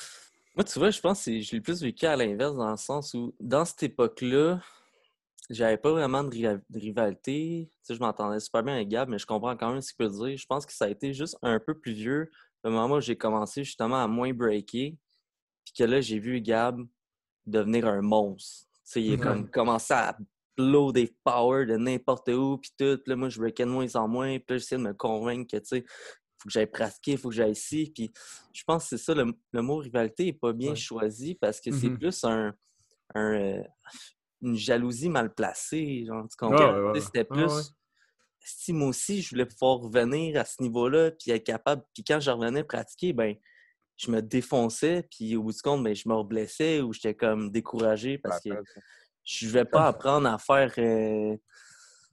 Moi, tu vois, je pense que je l'ai plus vécu à l'inverse, dans le sens où, dans cette époque-là, j'avais pas vraiment de rivalité. Tu sais, je m'entendais super bien avec Gab, mais je comprends quand même ce qu'il peut dire. Je pense que ça a été juste un peu plus vieux, le moment où j'ai commencé justement à moins breaker, puis que là, j'ai vu Gab devenir un monstre. Tu sais, il a comme commencé à blow des powers de n'importe où, puis tout. Puis là, moi, je breakais de moins en moins, puis là, j'essayais de me convaincre que, tu sais, faut que j'aille pratiquer, faut que j'aille ici. Puis je pense que c'est ça, le, le mot rivalité n'est pas bien Ouais. choisi parce que c'est Mhm. plus un, un, euh, une jalousie mal placée. Genre, tu comprends? Ouais, ouais. C'était plus. Si moi aussi, je voulais pouvoir revenir à ce niveau-là, puis être capable. Puis quand je revenais pratiquer, ben je me défonçais, puis au bout du compte, ben, je me reblessais ou j'étais comme découragé parce que je vais pas apprendre à faire euh,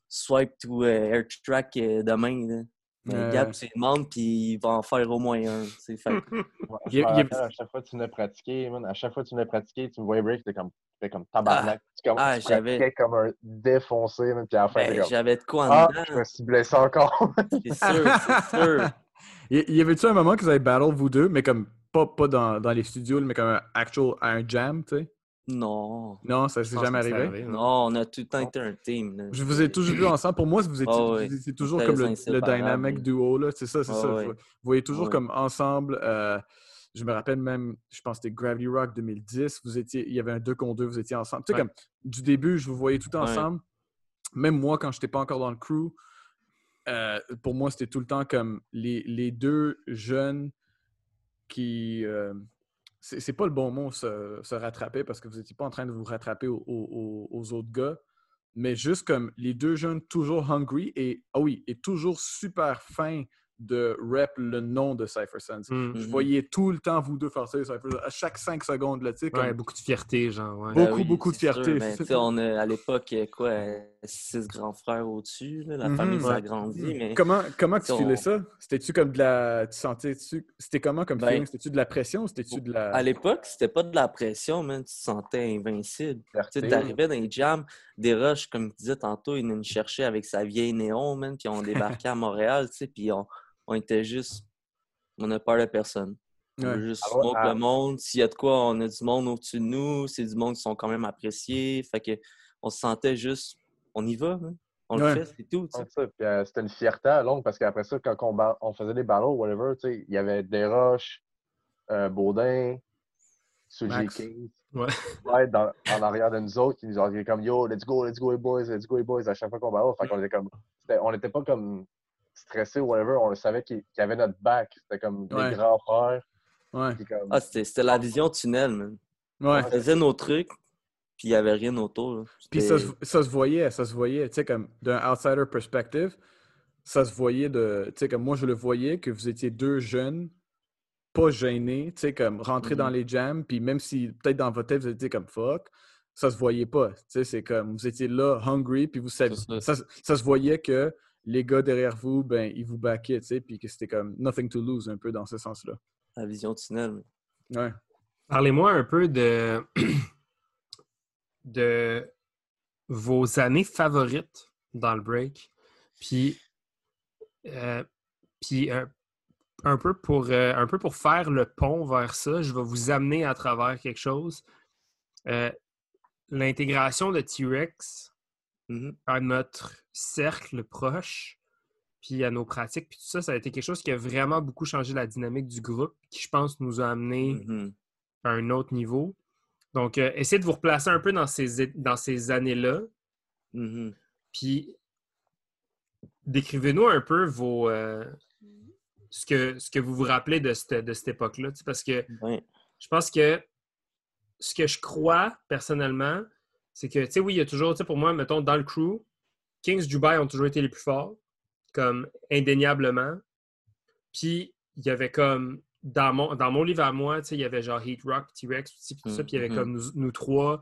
swipe to euh, air track euh, demain. Là. Mais. Gab, tu lui demandes, puis il va en faire au moins un. Fait Ouais, a- rappelle, à chaque fois que tu venais pratiquer, man, à chaque fois que tu venais pratiquer, tu me voyais break, t'étais comme, t'étais comme tabarnak. tu, comme, ah, tu j'avais- pratiquais comme un défoncé, puis à la fin, ben, t'es comme, J'avais de quoi en ah, dedans, je me suis blessé encore. c'est sûr, c'est sûr. Y y avait-tu un moment que vous avez battle, vous deux, mais comme pas, pas dans, dans les studios, mais comme un actual à un jam, tu sais? Non. Non, ça s'est jamais arrivé. arrivé, Non, on a tout le temps été un team. là. Je vous ai toujours vu ensemble. Pour moi, vous étiez, Ah ouais. vous étiez toujours comme le, dynamic duo. là. C'est ça, c'est Ah ça. Vous, vous voyez toujours comme ensemble. euh, je me rappelle même, je pense que c'était Gravity Rock 2010. Vous étiez, il y avait un 2 contre 2, vous étiez ensemble. Tu sais, Ouais. comme du début, je vous voyais tout Ouais. ensemble. Même moi, quand je n'étais pas encore dans le crew, euh, pour moi, c'était tout le temps comme les, deux jeunes qui. euh, c'est pas le bon mot, se, se rattraper, parce que vous n'étiez pas en train de vous rattraper aux autres gars, mais juste comme les deux jeunes toujours hungry et, ah oui, et toujours super fins de rep le nom de Cypher Sense. Mm. Je voyais tout le temps vous deux faire ça, Cypher Sense, à chaque 5 secondes, là, comme- Ouais, beaucoup de fierté, genre. Ouais. Beaucoup, Ben oui, beaucoup de fierté, sûr, mais sais, on a à l'époque, quoi, six grands frères au-dessus. La Mhm. famille Ouais. s'agrandit, mais Comment, comment tu filais ça? C'était-tu comme de la. Tu sentais-tu. C'était comment comme Ben, feeling? C'était-tu de la pression ou c'était-tu de la. à l'époque, c'était pas de la pression, man. Tu te sentais invincible. Tu t'arrivais dans les jams, des rushs, comme tu disais tantôt, il venait nous chercher avec sa vieille néon, man, puis on débarquait à Montréal, tu sais, puis on, on était juste... On n'a peur de personne. On Ouais. veut juste Ah ah. le monde. S'il y a de quoi, on a du monde au-dessus de nous. C'est du monde qui sont quand même appréciés. Fait que on se sentait juste... On y va, man. On Ouais. le fait, c'est tout, euh, c'était une fierté à longue parce qu'après ça, quand on, ba- on faisait des battles, whatever, tu sais, il y avait Desroches, euh, Baudin, Suji Max. King. Ouais. Ouais, dans, en arrière de nous autres, qui nous ont dit comme Yo, let's go, let's go, les boys, let's go, les boys, à chaque fois qu'on battle. Fait qu'on était comme. On n'était pas comme stressés ou whatever, on le savait qu'il y avait notre back. C'était comme des Ouais. grands frères. Ouais. Comme, Ah, c'était c'était la vision tunnel, man. Ouais. On faisait nos trucs, puis il n'y avait rien autour. Puis ça, se- ça se voyait, ça se voyait, tu sais, comme d'un outsider perspective, ça se voyait de, tu sais, comme moi je le voyais que vous étiez deux jeunes, pas gênés, tu sais, comme rentrer dans Mhm. les jams, puis même si peut-être dans votre tête vous étiez comme fuck, ça se voyait pas, tu sais, c'est comme vous étiez là, hungry, puis vous saviez, ça, ça se voyait que les gars derrière vous, ben, ils vous backaient, tu sais, puis que c'était comme nothing to lose un peu dans ce sens-là. La vision tunnel. Ouais. Parlez-moi un peu de, de vos années favorites dans le break. Puis, euh, puis un, un peu pour, euh, un peu pour faire le pont vers ça, je vais vous amener à travers quelque chose. Euh, L'intégration de T-Rex Mhm. à notre cercle proche, puis à nos pratiques, puis tout ça, ça a été quelque chose qui a vraiment beaucoup changé la dynamique du groupe, qui, je pense, nous a amené Mhm. à un autre niveau. Donc, euh, essayez de vous replacer un peu dans ces, dans ces années-là. Mhm. Puis, décrivez-nous un peu vos, euh, ce, que, ce que vous vous rappelez de cette, de cette époque-là. Parce que je pense que ce que je crois personnellement, c'est que, tu sais, oui, il y a toujours, tu sais, pour moi, mettons, dans le crew, Kings Dubai ont toujours été les plus forts, comme indéniablement. Puis, il y avait comme, dans mon, dans mon livre à moi, tu sais, il y avait genre Heat Rock, T-Rex, tout ça, puis il y avait Mhm. comme nous, nous trois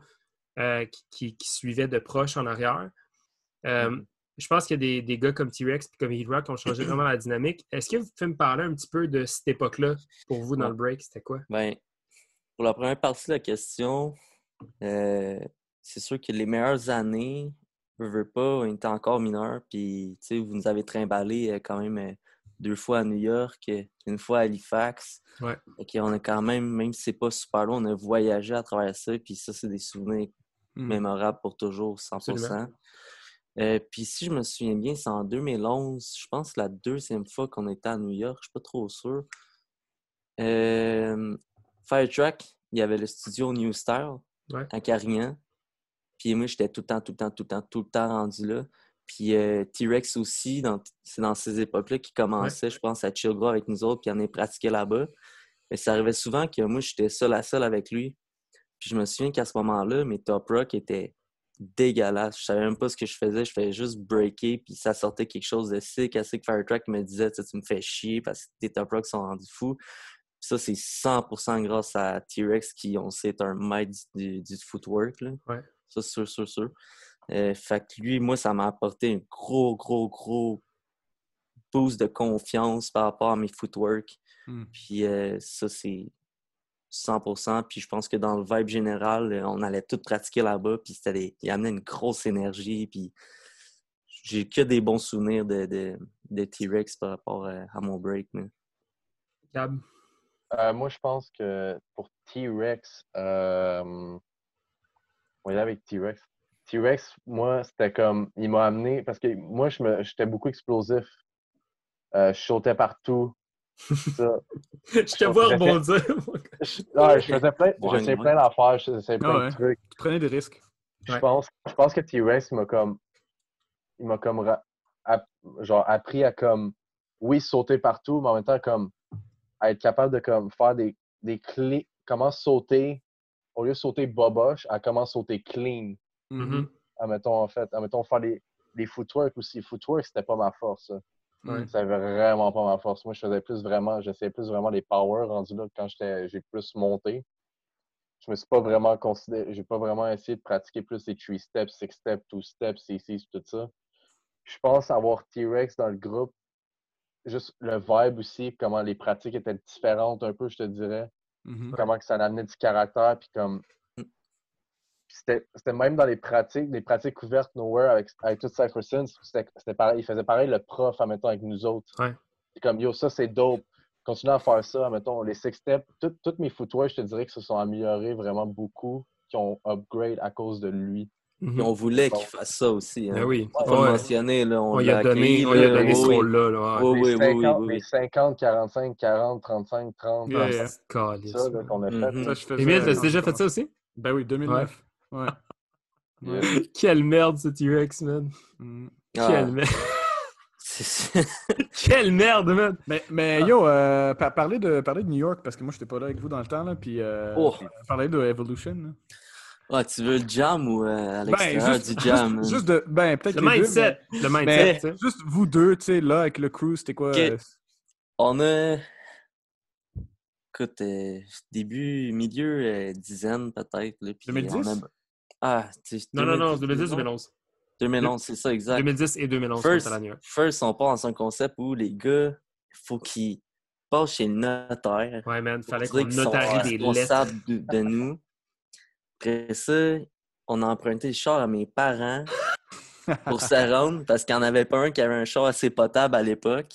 euh, qui, qui- qui suivaient de proche en arrière. Euh, Mhm. Je pense qu'il y a des, des gars comme T-Rex et comme Heat Rock qui ont changé vraiment la dynamique. Est-ce que vous pouvez me parler un petit peu de cette époque-là pour vous dans Ouais. le break? C'était quoi? Ben, pour la première partie de la question, euh, c'est sûr que les meilleures années, veux, veux pas, on était encore mineurs, puis tu sais, vous nous avez trimballé euh, quand même euh, deux fois à New York, une fois à Halifax. Ouais. Fait qu'on a quand même, même si c'est pas super loin, on a voyagé à travers ça, puis ça, c'est des souvenirs Mhm. mémorables pour toujours, 100%. Absolument. Euh, puis si je me souviens bien, c'est en 2011, je pense la deuxième fois qu'on était à New York, je suis pas trop sûr. Euh, Firetrack, il y avait le studio New Style Ouais. à Carignan. Puis moi, j'étais tout le temps, tout le temps, tout le temps, tout le temps rendu là. Puis euh, T-Rex aussi, c'est dans ces époques-là qu'il commençait, je pense, à chill gros avec nous autres, puis on est pratiqué là-bas. Mais ça arrivait souvent que moi, j'étais seul à seul avec lui. Puis je me souviens qu'à ce moment-là, mes top rock étaient dégueulasses. Je savais même pas ce que je faisais. Je faisais juste breaker, puis ça sortait quelque chose de sick. À sick Firetrack me disait, tu me fais chier parce que tes top rock sont rendus fous. Puis ça, c'est 100% grâce à T-Rex qui, on sait, est un maître du, du footwork. Là. Ouais. Ça, c'est sûr, sûr, sûr. Euh, fait que lui, moi, ça m'a apporté un gros, gros, gros boost de confiance par rapport à mes footwork. Mm. Puis euh, ça, c'est 100%. Puis je pense que dans le vibe général, euh, on allait tout pratiquer là-bas. Puis c'était il amenait une grosse énergie. Puis j'ai que des bons souvenirs de, de, de T-Rex par rapport à, à mon break. man. Gab? Euh, moi, je pense que pour T-Rex, euh, avec T-Rex. T-Rex, moi, c'était comme. Il m'a amené. Parce que moi, je j'étais beaucoup explosif. Euh, je sautais partout. Ça. je te vois rebondir. Je, je faisais plein, Ouais, j'essayais ouais. plein d'affaires, Ah ouais. de trucs. Tu prenais des risques. Je Ouais. pense, je pense que T-Rex m'a comme. Il m'a comme app- genre appris à comme oui, sauter partout, mais en même temps comme à être capable de comme faire des, des clés. Comment sauter au lieu de sauter boboche, à comment sauter clean. Mhm. Mhm. Admettons, en fait, admettons, faire des footwork aussi. Footwork, c'était pas ma force. Ouais. C'était vraiment pas ma force. Moi, je faisais plus vraiment, j'essayais plus vraiment les power rendus là quand j'ai plus monté. Je me suis pas vraiment considéré, j'ai pas vraiment essayé de pratiquer plus les 3 steps, 6 steps, 2 steps, CCs, tout ça. Je pense avoir T-Rex dans le groupe, juste le vibe aussi, comment les pratiques étaient différentes un peu, je te dirais. Mhm. Comment que ça amenait du caractère, puis comme. Puis C'était même dans les pratiques, des pratiques ouvertes nowhere avec, avec tout Cypher Sense, c'était pareil. Il faisait pareil le prof, admettons, avec nous autres. Ouais. Comme, yo, ça c'est dope. Continuez à faire ça, admettons, les six steps. Tout- Toutes mes footwear, je te dirais que se sont améliorés vraiment beaucoup, qui ont upgrade à cause de lui. Puis Mhm. on voulait qu'il fasse ça aussi. Hein. Ben oui. Faut Ouais. mentionner, là, on, On a donné, accueilli, on a donné ce oui, rôle-là. Là. Oui, oui, oui, 50, oui, oui. les 50, 45, 40, 35, 30, Yeah, yeah. Calice, ça qu'on a fait. Émile, quand t'as déjà je fait ça aussi? Ben oui, 2009. Ouais. Quelle merde, ce T-Rex, man. Ah, Quelle merde. c'est- Quelle merde, man. Mais, mais yo, euh, par- parler, de, parler de New York, parce que moi, j'étais pas là avec vous dans le temps, là, puis euh, Oh. parler de Evolution. là. Ah, tu veux le jam ou euh, à Ben, l'extérieur juste, du jam? juste, juste de, ben, peut-être Le deux, mindset. Le mindset, mais tu sais. juste vous deux, tu sais, là, avec le crew, c'était quoi? Euh, On a. Écoute, euh, début, milieu, euh, dizaine peut-être. là, puis 2010? on a- Ah, tu sais, Non, non, non, 2010, 2010-2011. 2011, c'est ça, exact. 2010 et 2011, First, first, on part dans un concept où les gars, il faut qu'ils passent chez le notaire. Ouais, man, fallait qu'on qu'ils sont notarie des lettres. responsables de, de nous. Après ça, on a emprunté le char à mes parents pour se rendre parce qu'il n'y en avait pas un qui avait un char assez potable à l'époque.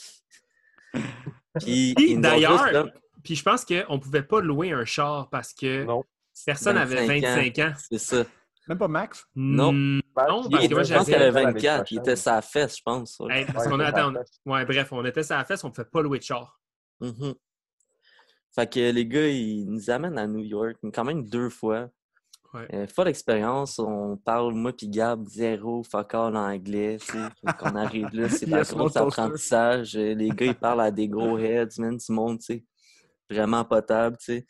Puis, d'ailleurs, Puis je pense qu'on ne pouvait pas louer un char parce que Non. personne n'avait 25 ans. C'est ça. Même pas Max? Non. Non, parce que moi, je pense qu'il avait l'année 24. Il était sa fesse, je pense. ouais. hey, parce Ouais, qu'on a c'est attends, parfait. Ouais, bref, on était la fesse, on ne pouvait pas louer de char. Mhm. Fait que les gars, ils nous amènent à New York, quand même deux fois. Ouais. Euh, folle expérience, on parle, moi puis Gab, zéro fuck all en anglais. Fait qu'on arrive là, c'est un Yes, gros apprentissage. Euh, Les gars, ils parlent à des gros heads, man, du monde, tu sais. Vraiment potable, tu sais.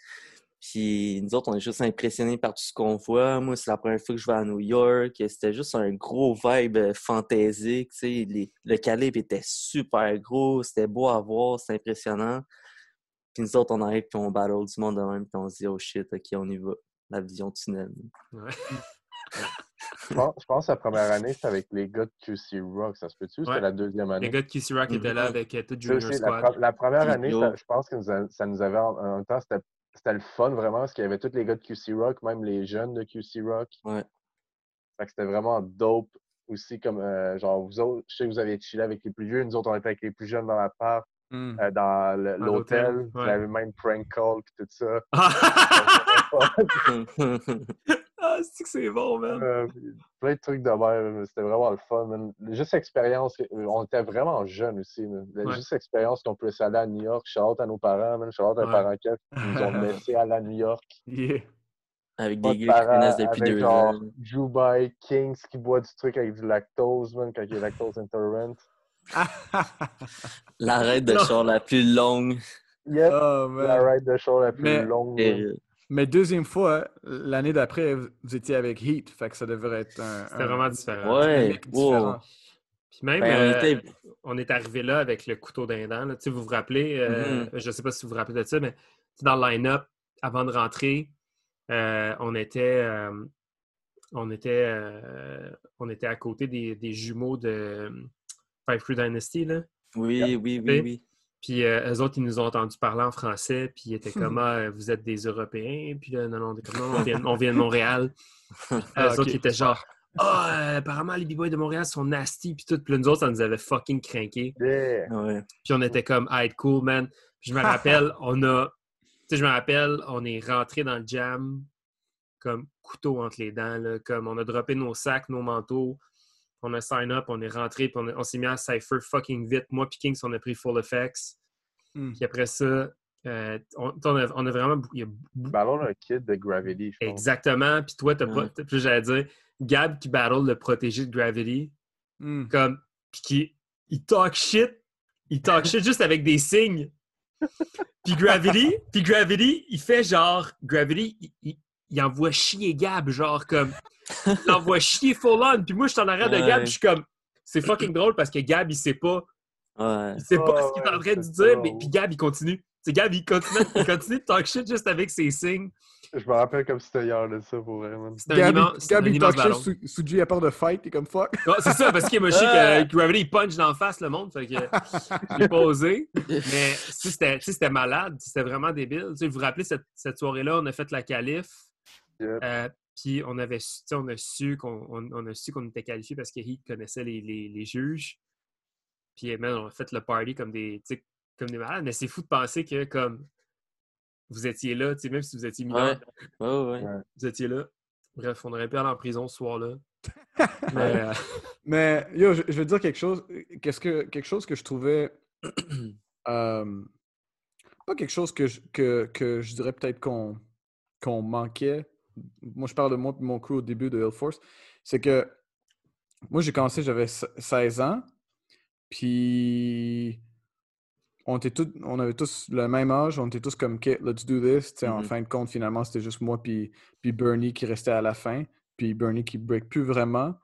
Puis nous autres, on est juste impressionnés par tout ce qu'on voit. Moi, c'est la première fois que je vais à New York. C'était juste un gros vibe euh, fantaisique. Les- Le calibre était super gros, c'était beau à voir, c'était impressionnant. Puis nous autres, on arrive puis on battle du monde de même, puis on se dit, oh shit, ok, on y va. La vision tunnel. Ouais. Je pense, je pense que la première année, c'était avec les gars de QC Rock. Ça se peut-tu? ou C'était Ouais. la deuxième année. Les gars de QC Rock étaient là avec euh, tout Junior aussi, la, Squad. la première année, ça- je pense que nous a- ça nous avait en, en même temps, c'était c'était le fun vraiment parce qu'il y avait tous les gars de QC Rock, même les jeunes de QC Rock. Ouais. Fait que c'était vraiment dope aussi comme euh, genre vous autres, je sais que vous avez chillé avec les plus vieux, nous autres on était avec les plus jeunes dans l'appart, Hmm. euh, dans l'hôtel, l'hôtel, vous ouais. avez même prank call et tout ça. ah, c'est que c'est bon, man. Euh, plein de trucs de même, c'était vraiment le fun. man. Juste l'expérience, euh, on était vraiment jeunes aussi. man. Ouais. Juste l'expérience qu'on peut aller à New York, shout out à nos parents, man, shout out à Ouais. nos parents qui nous ont laissé aller à New York. Yeah. Avec des de gars qui connaissent depuis avec deux genre ans. Dubai, Kings qui boit du truc avec du lactose, man, quand il est lactose intolerant. La raide de char la plus longue. Yep, oh, la ride de show la plus Mais- longue. Et, Mais deuxième fois, l'année d'après, vous étiez avec Heat, fait que ça devrait être un. C'était un- vraiment différent. ouais, wow. Puis même, Ben, on euh, était- on est arrivé là avec le couteau d'un dent. là. Tu sais, vous vous rappelez, euh, Mhm. je ne sais pas si vous vous rappelez de ça, mais tu sais, dans le line-up, avant de rentrer, euh, on était, euh, on, était, euh, on était à côté des, des jumeaux de Five Crew Dynasty. Là. Oui, oui, oui, oui. Puis euh, eux autres, ils nous ont entendu parler en français, puis ils étaient comme Ah, euh, vous êtes des Européens. Puis là, non, non, on, est comme, Non, on, vient, on vient de Montréal. Ah, eux autres, ils étaient genre Ah, euh, apparemment, les B-Boys de Montréal sont nasty. Puis tout. Puis nous autres, ça nous avait fucking craqué. Yeah. Ouais. Puis on était comme, ah, être cool, man. Puis je me rappelle, on a, tu sais, je me rappelle, on est rentré dans le jam comme couteau entre les dents, là, comme on a droppé nos sacs, nos manteaux, on a sign up, on est rentré, puis on, s'est mis à cypher fucking vite. Moi, puis Kings, on a pris full effects. Hmm. Puis après ça, euh, on, on a, on a vraiment, il y a Ballon un kid de Gravity, je pense. exactement. Puis toi, t'as pas, Ouais. t'as- puis j'allais dire, Gab qui battle le protégé de Gravity, Hmm. comme puis qui il talk shit, il talk shit juste avec des signes. Puis Gravity, puis Gravity, il fait genre Gravity, il, il- il envoie chier Gab, genre comme il envoie chier full on. Puis moi je suis en arrière de Gab, puis je suis comme c'est fucking drôle parce que Gab il sait pas Ouais. Il sait pas ce qu'il est en train de c'est dire, mais puis Gab, il continue. C'est Gab, il continue, il continue de talk shit juste avec ses signes. Je me rappelle comme si c'était hier de ça, pour vrai, man. C'est un Gabi, immense, c'est un Gabi immense talk shit, Su- Suji, à part de fight, t'es comme fuck. Non, c'est ça, parce qu'il m'a chié Ah! que Gravity il punch d'en face le monde. Fait que j'ai pas osé. Mais tu sais, c'était sais, c'était malade. C'était vraiment débile. Tu sais, vous vous rappelez cette, cette soirée-là, on a fait la qualif. Yep. euh, puis on avait su, tu sais, on a su qu'on on, on a su qu'on était qualifié parce que Heat connaissait les, les, les juges. Puis man, on a fait le party comme des, comme des malades. Mais c'est fou de penser que comme vous étiez là, tu sais, même si vous étiez mineur, Ouais. Ouais, ouais. vous étiez là. Bref, on aurait pu aller en prison ce soir-là. Mais, euh, Mais yo, je, te dire quelque chose. Qu'est-ce que quelque chose que je trouvais euh, pas quelque chose que je, que, que je dirais peut-être qu'on qu'on manquait. Moi, je parle de moi et mon crew au début de Hill Force. C'est que moi, j'ai commencé, j'avais se- 16 ans. Puis on, était tous, on avait tous le même âge. On était tous comme, OK, let's do this. En Mhm. fin de compte, finalement, c'était juste moi puis, puis Bernie qui restait à la fin. Puis Bernie qui break plus vraiment.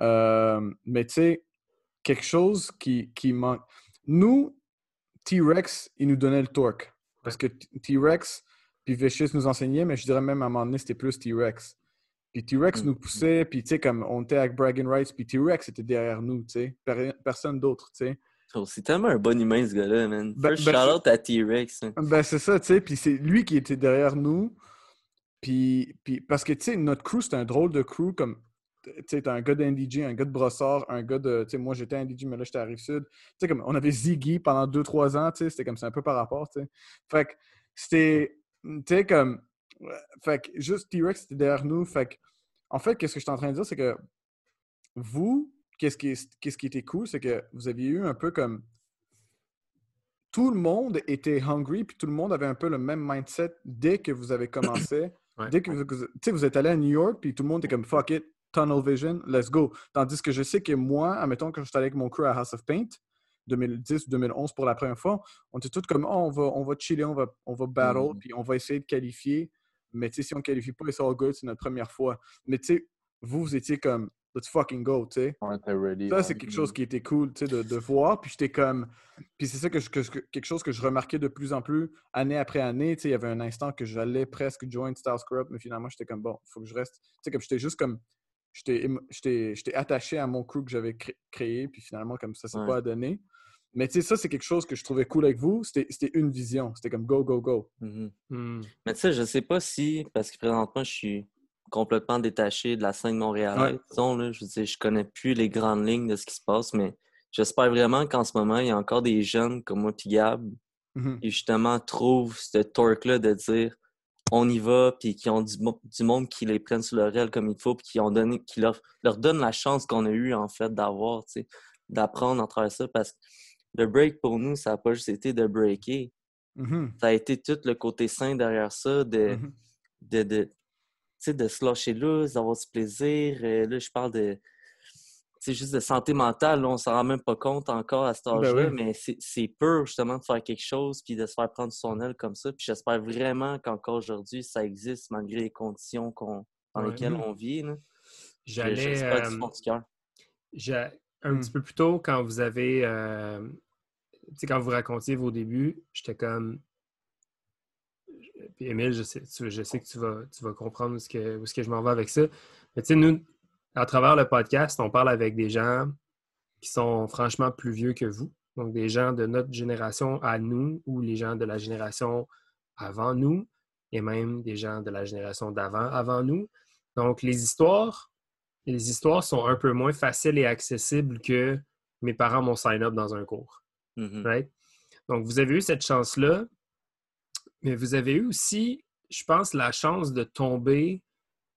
Euh, mais tu sais, quelque chose qui, qui manque. Nous, T-Rex, il nous donnait le torque. Parce que T-Rex puis Vicious nous enseignait, mais je dirais même à un moment donné, c'était plus T-Rex. Puis T-Rex Mm. nous poussait, puis tu sais, comme on était avec Bragging Rights, puis T-Rex était derrière nous, tu sais. Per- personne d'autre, tu sais. Oh, c'est tellement un bon humain, ce gars-là, man. Ben- First ben, shout-out à T-Rex. hein. Ben, c'est ça, tu sais. Puis c'est lui qui était derrière nous. Puis, puis parce que, tu sais, notre crew, c'est un drôle de crew. Comme, tu sais, t'as un gars d'NDG, un gars de Brossard, un gars de. Tu sais, moi, j'étais NDG, mais là, j'étais à Rive-Sud. Tu sais, comme, on avait Ziggy pendant 2-3 ans, tu sais. C'était comme, c'est un peu par rapport, tu sais. Fait que c'était. Tu sais, comme. Fait que juste T-Rex était derrière nous. Fait que, en fait, qu'est-ce que je suis en train de dire, c'est que vous, qu'est-ce qui, qui était cool, c'est que vous aviez eu un peu comme tout le monde était hungry, puis tout le monde avait un peu le même mindset dès que vous avez commencé. Ouais. Dès que vous, tu sais, vous êtes allé à New York, puis tout le monde était comme fuck it, tunnel vision, let's go. Tandis que je sais que moi, admettons, quand je suis allé avec mon crew à House of Paint, 2010 2011 pour la première fois, on était tous comme oh, on va, on va chiller, on va, on va battle, Mhm. puis on va essayer de qualifier. Mais tu sais, si on ne qualifie pas, c'est all good, c'est notre première fois. Mais tu sais, vous, vous étiez comme let's fucking go, tu sais. Ça, c'est quelque chose qui était cool, tu sais, de, de voir. Puis j'étais comme... Puis c'est ça que, je- que je- quelque chose que je remarquais de plus en plus, année après année. Tu sais, il y avait un instant que j'allais presque join Star Scrub, mais finalement, j'étais comme, bon, il faut que je reste... Tu sais, comme j'étais juste comme... J'étais attaché à mon crew que j'avais cré- créé, puis finalement, comme ça, c'est Ouais. pas à donner. Mais tu sais, ça, c'est quelque chose que je trouvais cool avec vous. C'était c'était une vision. C'était comme go, go, go. Mhm. hmm. Mais tu sais, je sais pas si, parce que présentement, je suis complètement détaché de la scène montréalaise. Ouais. Disons, là, je veux dire, je connais plus les grandes lignes de ce qui se passe, mais j'espère vraiment qu'en ce moment, il y a encore des jeunes comme moi puis Gab Mhm. qui justement trouvent ce torque-là de dire on y va, puis qui ont du, du monde qui les prennent sur leur aile comme il faut, puis qui, ont donné, qui leur, leur donne la chance qu'on a eu en fait d'avoir, tu sais, d'apprendre à travers ça. Parce que le break pour nous, ça n'a pas juste été de breaker, Mhm. ça a été tout le côté sain derrière ça, de, Mhm. de, se lâcher loose, d'avoir du plaisir. Euh, là, je parle de. C'est juste de santé mentale, là, on s'en rend même pas compte encore à cet Ben âge-là, oui. mais c'est peur justement de faire quelque chose puis de se faire prendre son aile comme ça. Puis j'espère vraiment qu'encore aujourd'hui, ça existe malgré les conditions qu'on dans Ouais. lesquelles on vit. là. J'allais. J'espère du euh, fond du cœur. Un Hmm. petit peu plus tôt, quand vous avez. euh, sais, quand vous racontiez vos débuts, j'étais comme. Puis Émile, je sais, que tu vas, comprendre où est-ce que, où est-ce que je m'en vais avec ça. Mais tu sais, nous, à travers le podcast, on parle avec des gens qui sont franchement plus vieux que vous. Donc, des gens de notre génération à nous ou les gens de la génération avant nous et même des gens de la génération d'avant avant nous. Donc, les histoires, les histoires sont un peu moins faciles et accessibles que mes parents m'ont sign up dans un cours. Mhm. right? Donc, vous avez eu cette chance-là, mais vous avez eu aussi, je pense, la chance de tomber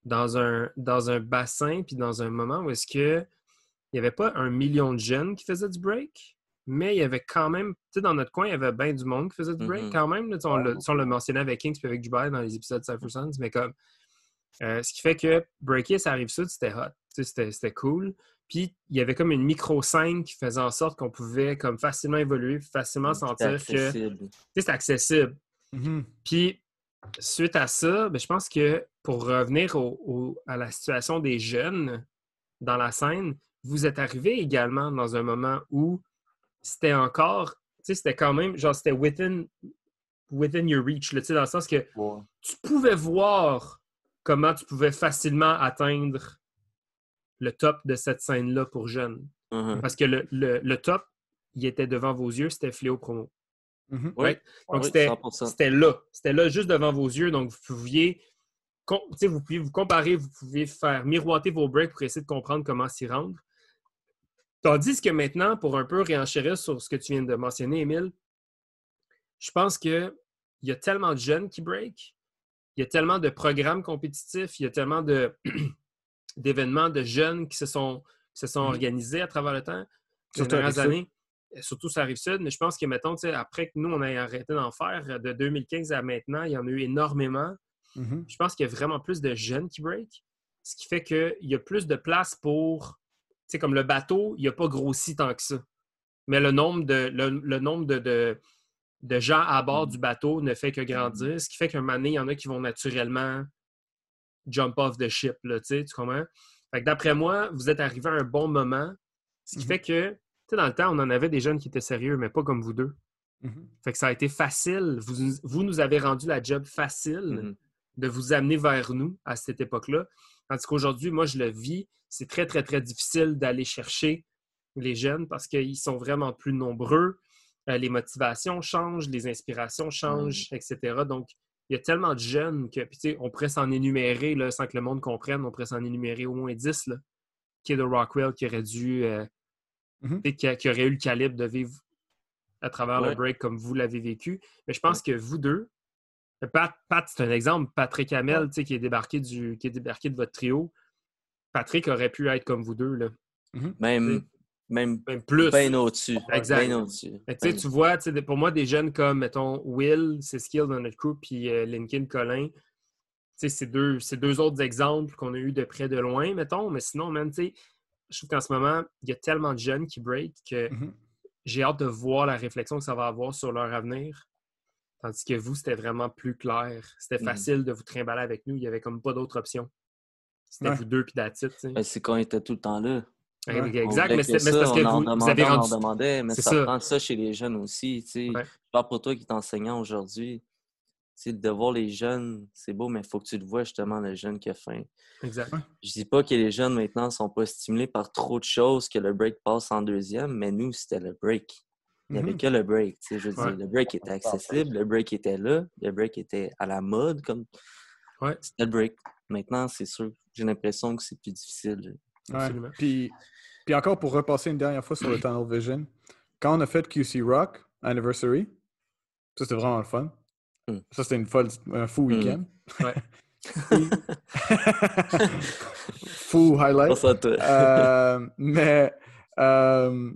dans un, dans un bassin puis dans un moment où est-ce que il n'y avait pas un million de jeunes qui faisaient du break, mais il y avait quand même, tu sais, dans notre coin, il y avait bien du monde qui faisait du break Mhm. quand même. là. On sais, on l'a mentionné avec Kings puis avec Dubai dans les épisodes de Cypher Sons, mais comme, euh, ce qui fait que breaker, ça arrive ça, c'était hot. C'était cool. Puis il y avait comme une micro-scène qui faisait en sorte qu'on pouvait comme facilement évoluer, facilement sentir que accessible. c'est accessible. Mhm. Puis, suite à ça, ben, je pense que pour revenir au- au- à la situation des jeunes dans la scène, vous êtes arrivé également dans un moment où c'était encore, tu sais, c'était quand même, genre, c'était within, within your reach, là, tu sais, dans le sens que tu pouvais voir comment tu pouvais facilement atteindre le top de cette scène-là pour jeunes. Mhm. Parce que le, le- le top, il était devant vos yeux, c'était Fléau Promo. Mhm. Oui, Right? Donc, oui, c'était 100%. c'était là. C'était là, juste devant vos yeux. Donc, vous pouviez, com- tu sais, vous pouviez vous comparer, vous pouviez faire miroiter vos breaks pour essayer de comprendre comment s'y rendre. Tandis que maintenant, pour un peu réenchérir sur ce que tu viens de mentionner, Émile, je pense qu'il y a tellement de jeunes qui break, il y a tellement de programmes compétitifs, il y a tellement de- d'événements de jeunes qui se sont, qui se sont Mhm. organisés à travers le temps. Les dernières années, euh, surtout ça arrive sud, mais je pense que, mettons, après que nous, on ait arrêté d'en faire, euh, de 2015 à maintenant, il y en a eu énormément. Mhm. Je pense qu'il y a vraiment plus de jeunes qui break, ce qui fait qu'il y a plus de place pour, tu sais, comme le bateau, il n'a pas grossi tant que ça. Mais le nombre de, le, le nombre de, de, de gens à bord du bateau ne fait que grandir, ce qui fait qu'un moment donné, il y en a qui vont naturellement jump off the ship, là, tu sais, tu comprends? Fait que d'après moi, vous êtes arrivé à un bon moment, ce qui Mhm. fait que, tu sais, dans le temps, on en avait des jeunes qui étaient sérieux, mais pas comme vous deux. Mhm. Fait que ça a été facile. Vous, vous nous avez rendu la job facile Mhm. de vous amener vers nous à cette époque-là. Tandis qu'aujourd'hui, moi, je le vis. C'est très, très, très difficile d'aller chercher les jeunes parce qu'ils sont vraiment plus nombreux. Euh, les motivations changent, les inspirations changent, etc. Donc, il y a tellement de jeunes que, puis tu sais, on pourrait s'en énumérer là, sans que le monde comprenne, on pourrait s'en énumérer au moins 10 là, qui est de Rockwell qui aurait dû, euh, Mhm. sais, qui, a- qui aurait eu le calibre de vivre à travers le Ouais. break comme vous l'avez vécu. Mais je pense que vous deux, Pat, Pat, c'est un exemple. Patrick Hamel, tu sais, qui est débarqué du, qui est débarqué de votre trio. Patrick aurait pu être comme vous deux, là. Même, même Même plus. bien au-dessus. Exact. Bien au-dessus. Tu vois, tu sais, des- pour moi, des jeunes comme, mettons, Will, c'est Skill dans notre crew, puis euh, Lincoln sais, c'est deux, c'est deux autres exemples qu'on a eu de près de loin, mettons. Mais sinon, man, tu sais, je trouve qu'en ce moment, il y a tellement de jeunes qui break que Mhm. j'ai hâte de voir la réflexion que ça va avoir sur leur avenir. Tandis que vous, c'était vraiment plus clair. C'était Mhm. facile de vous trimballer avec nous. Il n'y avait comme pas d'autre option. C'était Ouais. vous deux puis sais. Ben, c'est qu'on était tout le temps là. Ouais. Exact, mais c'est parce que vous, vous demandait, avez on en demandait, mais C'est ça, ça. prend ça chez les jeunes aussi. tu sais. Ouais. Je parle pour toi qui est enseignant aujourd'hui. Tu sais, de voir les jeunes, c'est beau, mais il faut que tu le vois justement, le jeune qui a faim. Exact. Je dis pas que les jeunes maintenant ne sont pas stimulés par trop de choses, que le break passe en deuxième, mais nous, c'était le break. Il n'y avait Mhm. que le break. tu sais, Je veux Ouais. dire, le break était accessible, le break était là, le break était à la mode. comme Ouais. C'était le break. Maintenant, c'est sûr, j'ai l'impression que c'est plus difficile. Ouais. Absolument. Puis, puis encore pour repasser une dernière fois sur le Tunnel Vision, quand on a fait QC Rock Anniversary, ça c'était vraiment le fun. Mm. Ça c'était une folle, un fou Mm. week-end. Ouais. fou highlight. Euh, mais euh,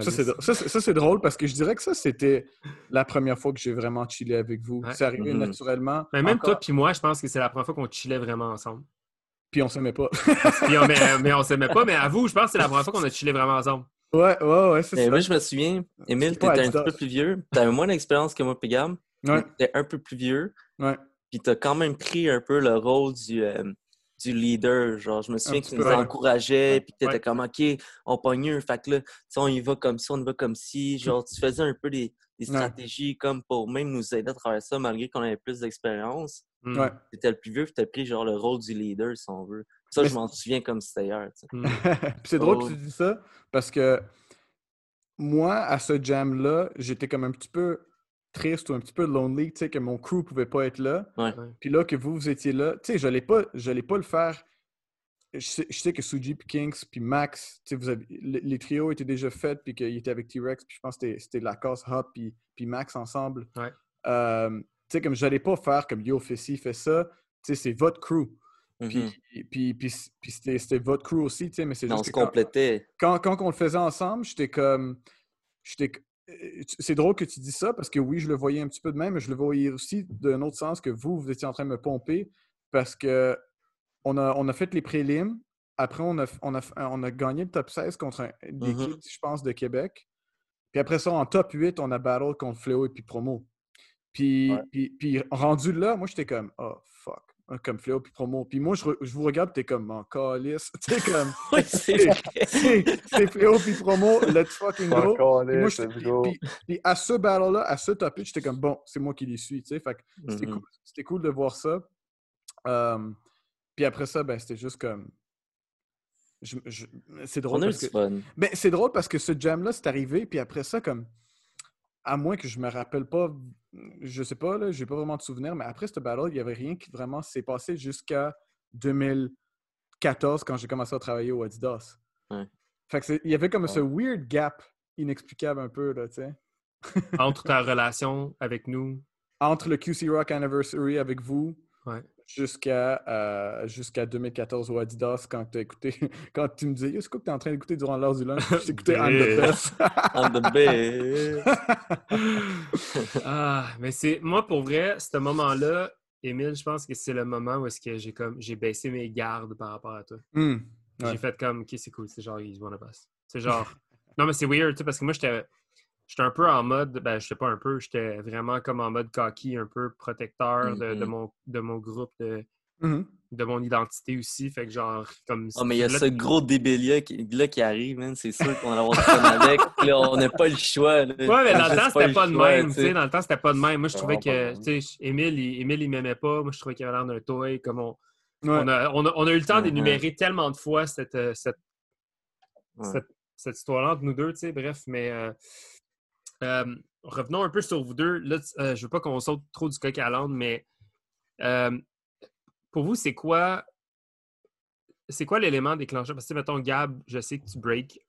ça, c'est, drôle parce que je dirais que ça, c'était la première fois que j'ai vraiment chillé avec vous. Ouais. C'est arrivé Mhm. naturellement. Mais même Encore- toi puis moi, je pense que c'est la première fois qu'on chillait vraiment ensemble. Puis on s'aimait pas. Puis on, mais, mais on s'aimait pas, mais à vous, je pense que c'est la première fois qu'on a chillé vraiment ensemble. ouais, ouais, ouais, c'est Mais ça. moi, je me souviens, Émile, t'étais un petit peu plus vieux. T'avais moins d'expérience que moi, Pigam. Ouais, T'étais un peu plus vieux. ouais. Puis t'as quand même pris un peu le rôle du, euh, du leader. Genre, je me souviens tu nous ouais. encourageais, puis que t'étais Ouais. comme, OK, on pogne mieux. Fait que là, tu sais, on y va comme ci, on y va comme ci. Genre, tu faisais un peu des, des Ouais. stratégies comme pour même nous aider à travers ça, malgré qu'on avait plus d'expérience. Mm. Ouais. T'étais le plus vieux, puis t'as pris genre le rôle du leader, si on veut. Ça, Mais je m'en souviens comme si c'était hier. Mm. Puis c'est drôle Oh. que tu dis ça parce que moi, à ce jam-là, j'étais comme un petit peu triste ou un petit peu lonely, tu sais, que mon crew pouvait pas être là. Ouais. Puis là, que vous, vous étiez là, tu sais, je n'allais pas, j'allais pas le faire. Je sais, je sais que Suji puis Kings puis Max, tu sais, vous avez, les, les trios étaient déjà faits puis qu'ils étaient avec T-Rex puis je pense que c'était- Lacoste, Hop puis, puis Max ensemble. Ouais. Euh, tu sais, comme j'allais pas faire comme Yo, fais ci, fais ça. Tu sais, c'est votre crew. Puis, Mhm. puis, puis, puis c'était c'était votre crew aussi, tu sais, mais c'est Mais on juste se que quand- complétait. quand, quand on le faisait ensemble, j'étais comme. j'étais euh, C'est drôle que tu dis ça parce que oui, je le voyais un petit peu de même, mais je le voyais aussi d'un autre sens que vous, vous étiez en train de me pomper parce que on a, on a fait les prélims. Après, on a, on, a, on a gagné le top 16 contre un, des kids, je pense, de Québec. Puis après ça, en top 8, on a battle contre Fléau et puis Promo. Puis, Ouais. puis, puis rendu là, moi, j'étais comme, oh fuck. hein, comme Fléau puis promo. Puis moi, je, re- je vous regarde, t'es comme en calice. Sais, comme. Oui, c'est Fléau puis promo, let's fucking go. Puis moi, à ce battle-là, à ce topic, j'étais comme bon, c'est moi qui les suis, que c'était cool, cool de voir ça. Puis après ça, ben, c'était juste comme. je- je- C'est drôle parce que. fun. Ben, c'est drôle parce que ce jam-là, c'est arrivé, puis après ça, comme. À moins que je me rappelle pas, je sais pas, là, j'ai pas vraiment de souvenirs, mais après ce battle, il y avait rien qui vraiment s'est passé jusqu'à 2014 quand j'ai commencé à travailler au Adidas. Ouais. Fait que c'est- il y avait comme ce weird gap inexplicable un peu, là, tu sais. Entre ta relation avec nous. Entre le QC Rock Anniversary avec vous Ouais. Jusqu'à euh, jusqu'à 2014 au Adidas quand tu écouté, quand tu me disais, Yo, c'est quoi que tu es en train d'écouter durant l'heure du lunch? J'écoutais I'm the Best. On the best. Ah, mais c'est moi pour vrai, ce moment-là, Émile, je pense que c'est le moment où est-ce que j'ai comme j'ai baissé mes gardes par rapport à toi. Ouais. J'ai fait comme ok, c'est cool, c'est genre he's one of us. C'est genre non mais c'est weird, tu sais, parce que moi j'étais j'étais un peu en mode ben j'étais pas un peu, j'étais vraiment comme en mode cocky, un peu protecteur de, de Mhm. mon de mon groupe de, Mhm. de mon identité aussi, fait que genre comme Oh, mais il y a là, ce gros débélia qui, là, qui arrive, man. C'est sûr qu'on va avoir du avec. Là, on n'a pas le choix. là. Ouais, mais dans le temps, c'était le pas de choix, même. tu tu sais, Dans le temps, c'était pas de même. Moi, je trouvais que, tu sais, Émile, il, Émile, il m'aimait pas. Moi, je trouvais qu'il avait l'air d'un toy. Comme on, Ouais. on, a, on, a, on a eu le temps Mhm. d'énumérer tellement de fois cette, euh, cette, Ouais. cette, cette histoire-là entre nous deux, tu sais. Bref, mais euh, euh, revenons un peu sur vous deux. Là, euh, je veux pas qu'on saute trop du coq à l'âne, mais euh, pour vous, c'est quoi c'est quoi l'élément déclencheur? Parce que, mettons, Gab, je sais que tu break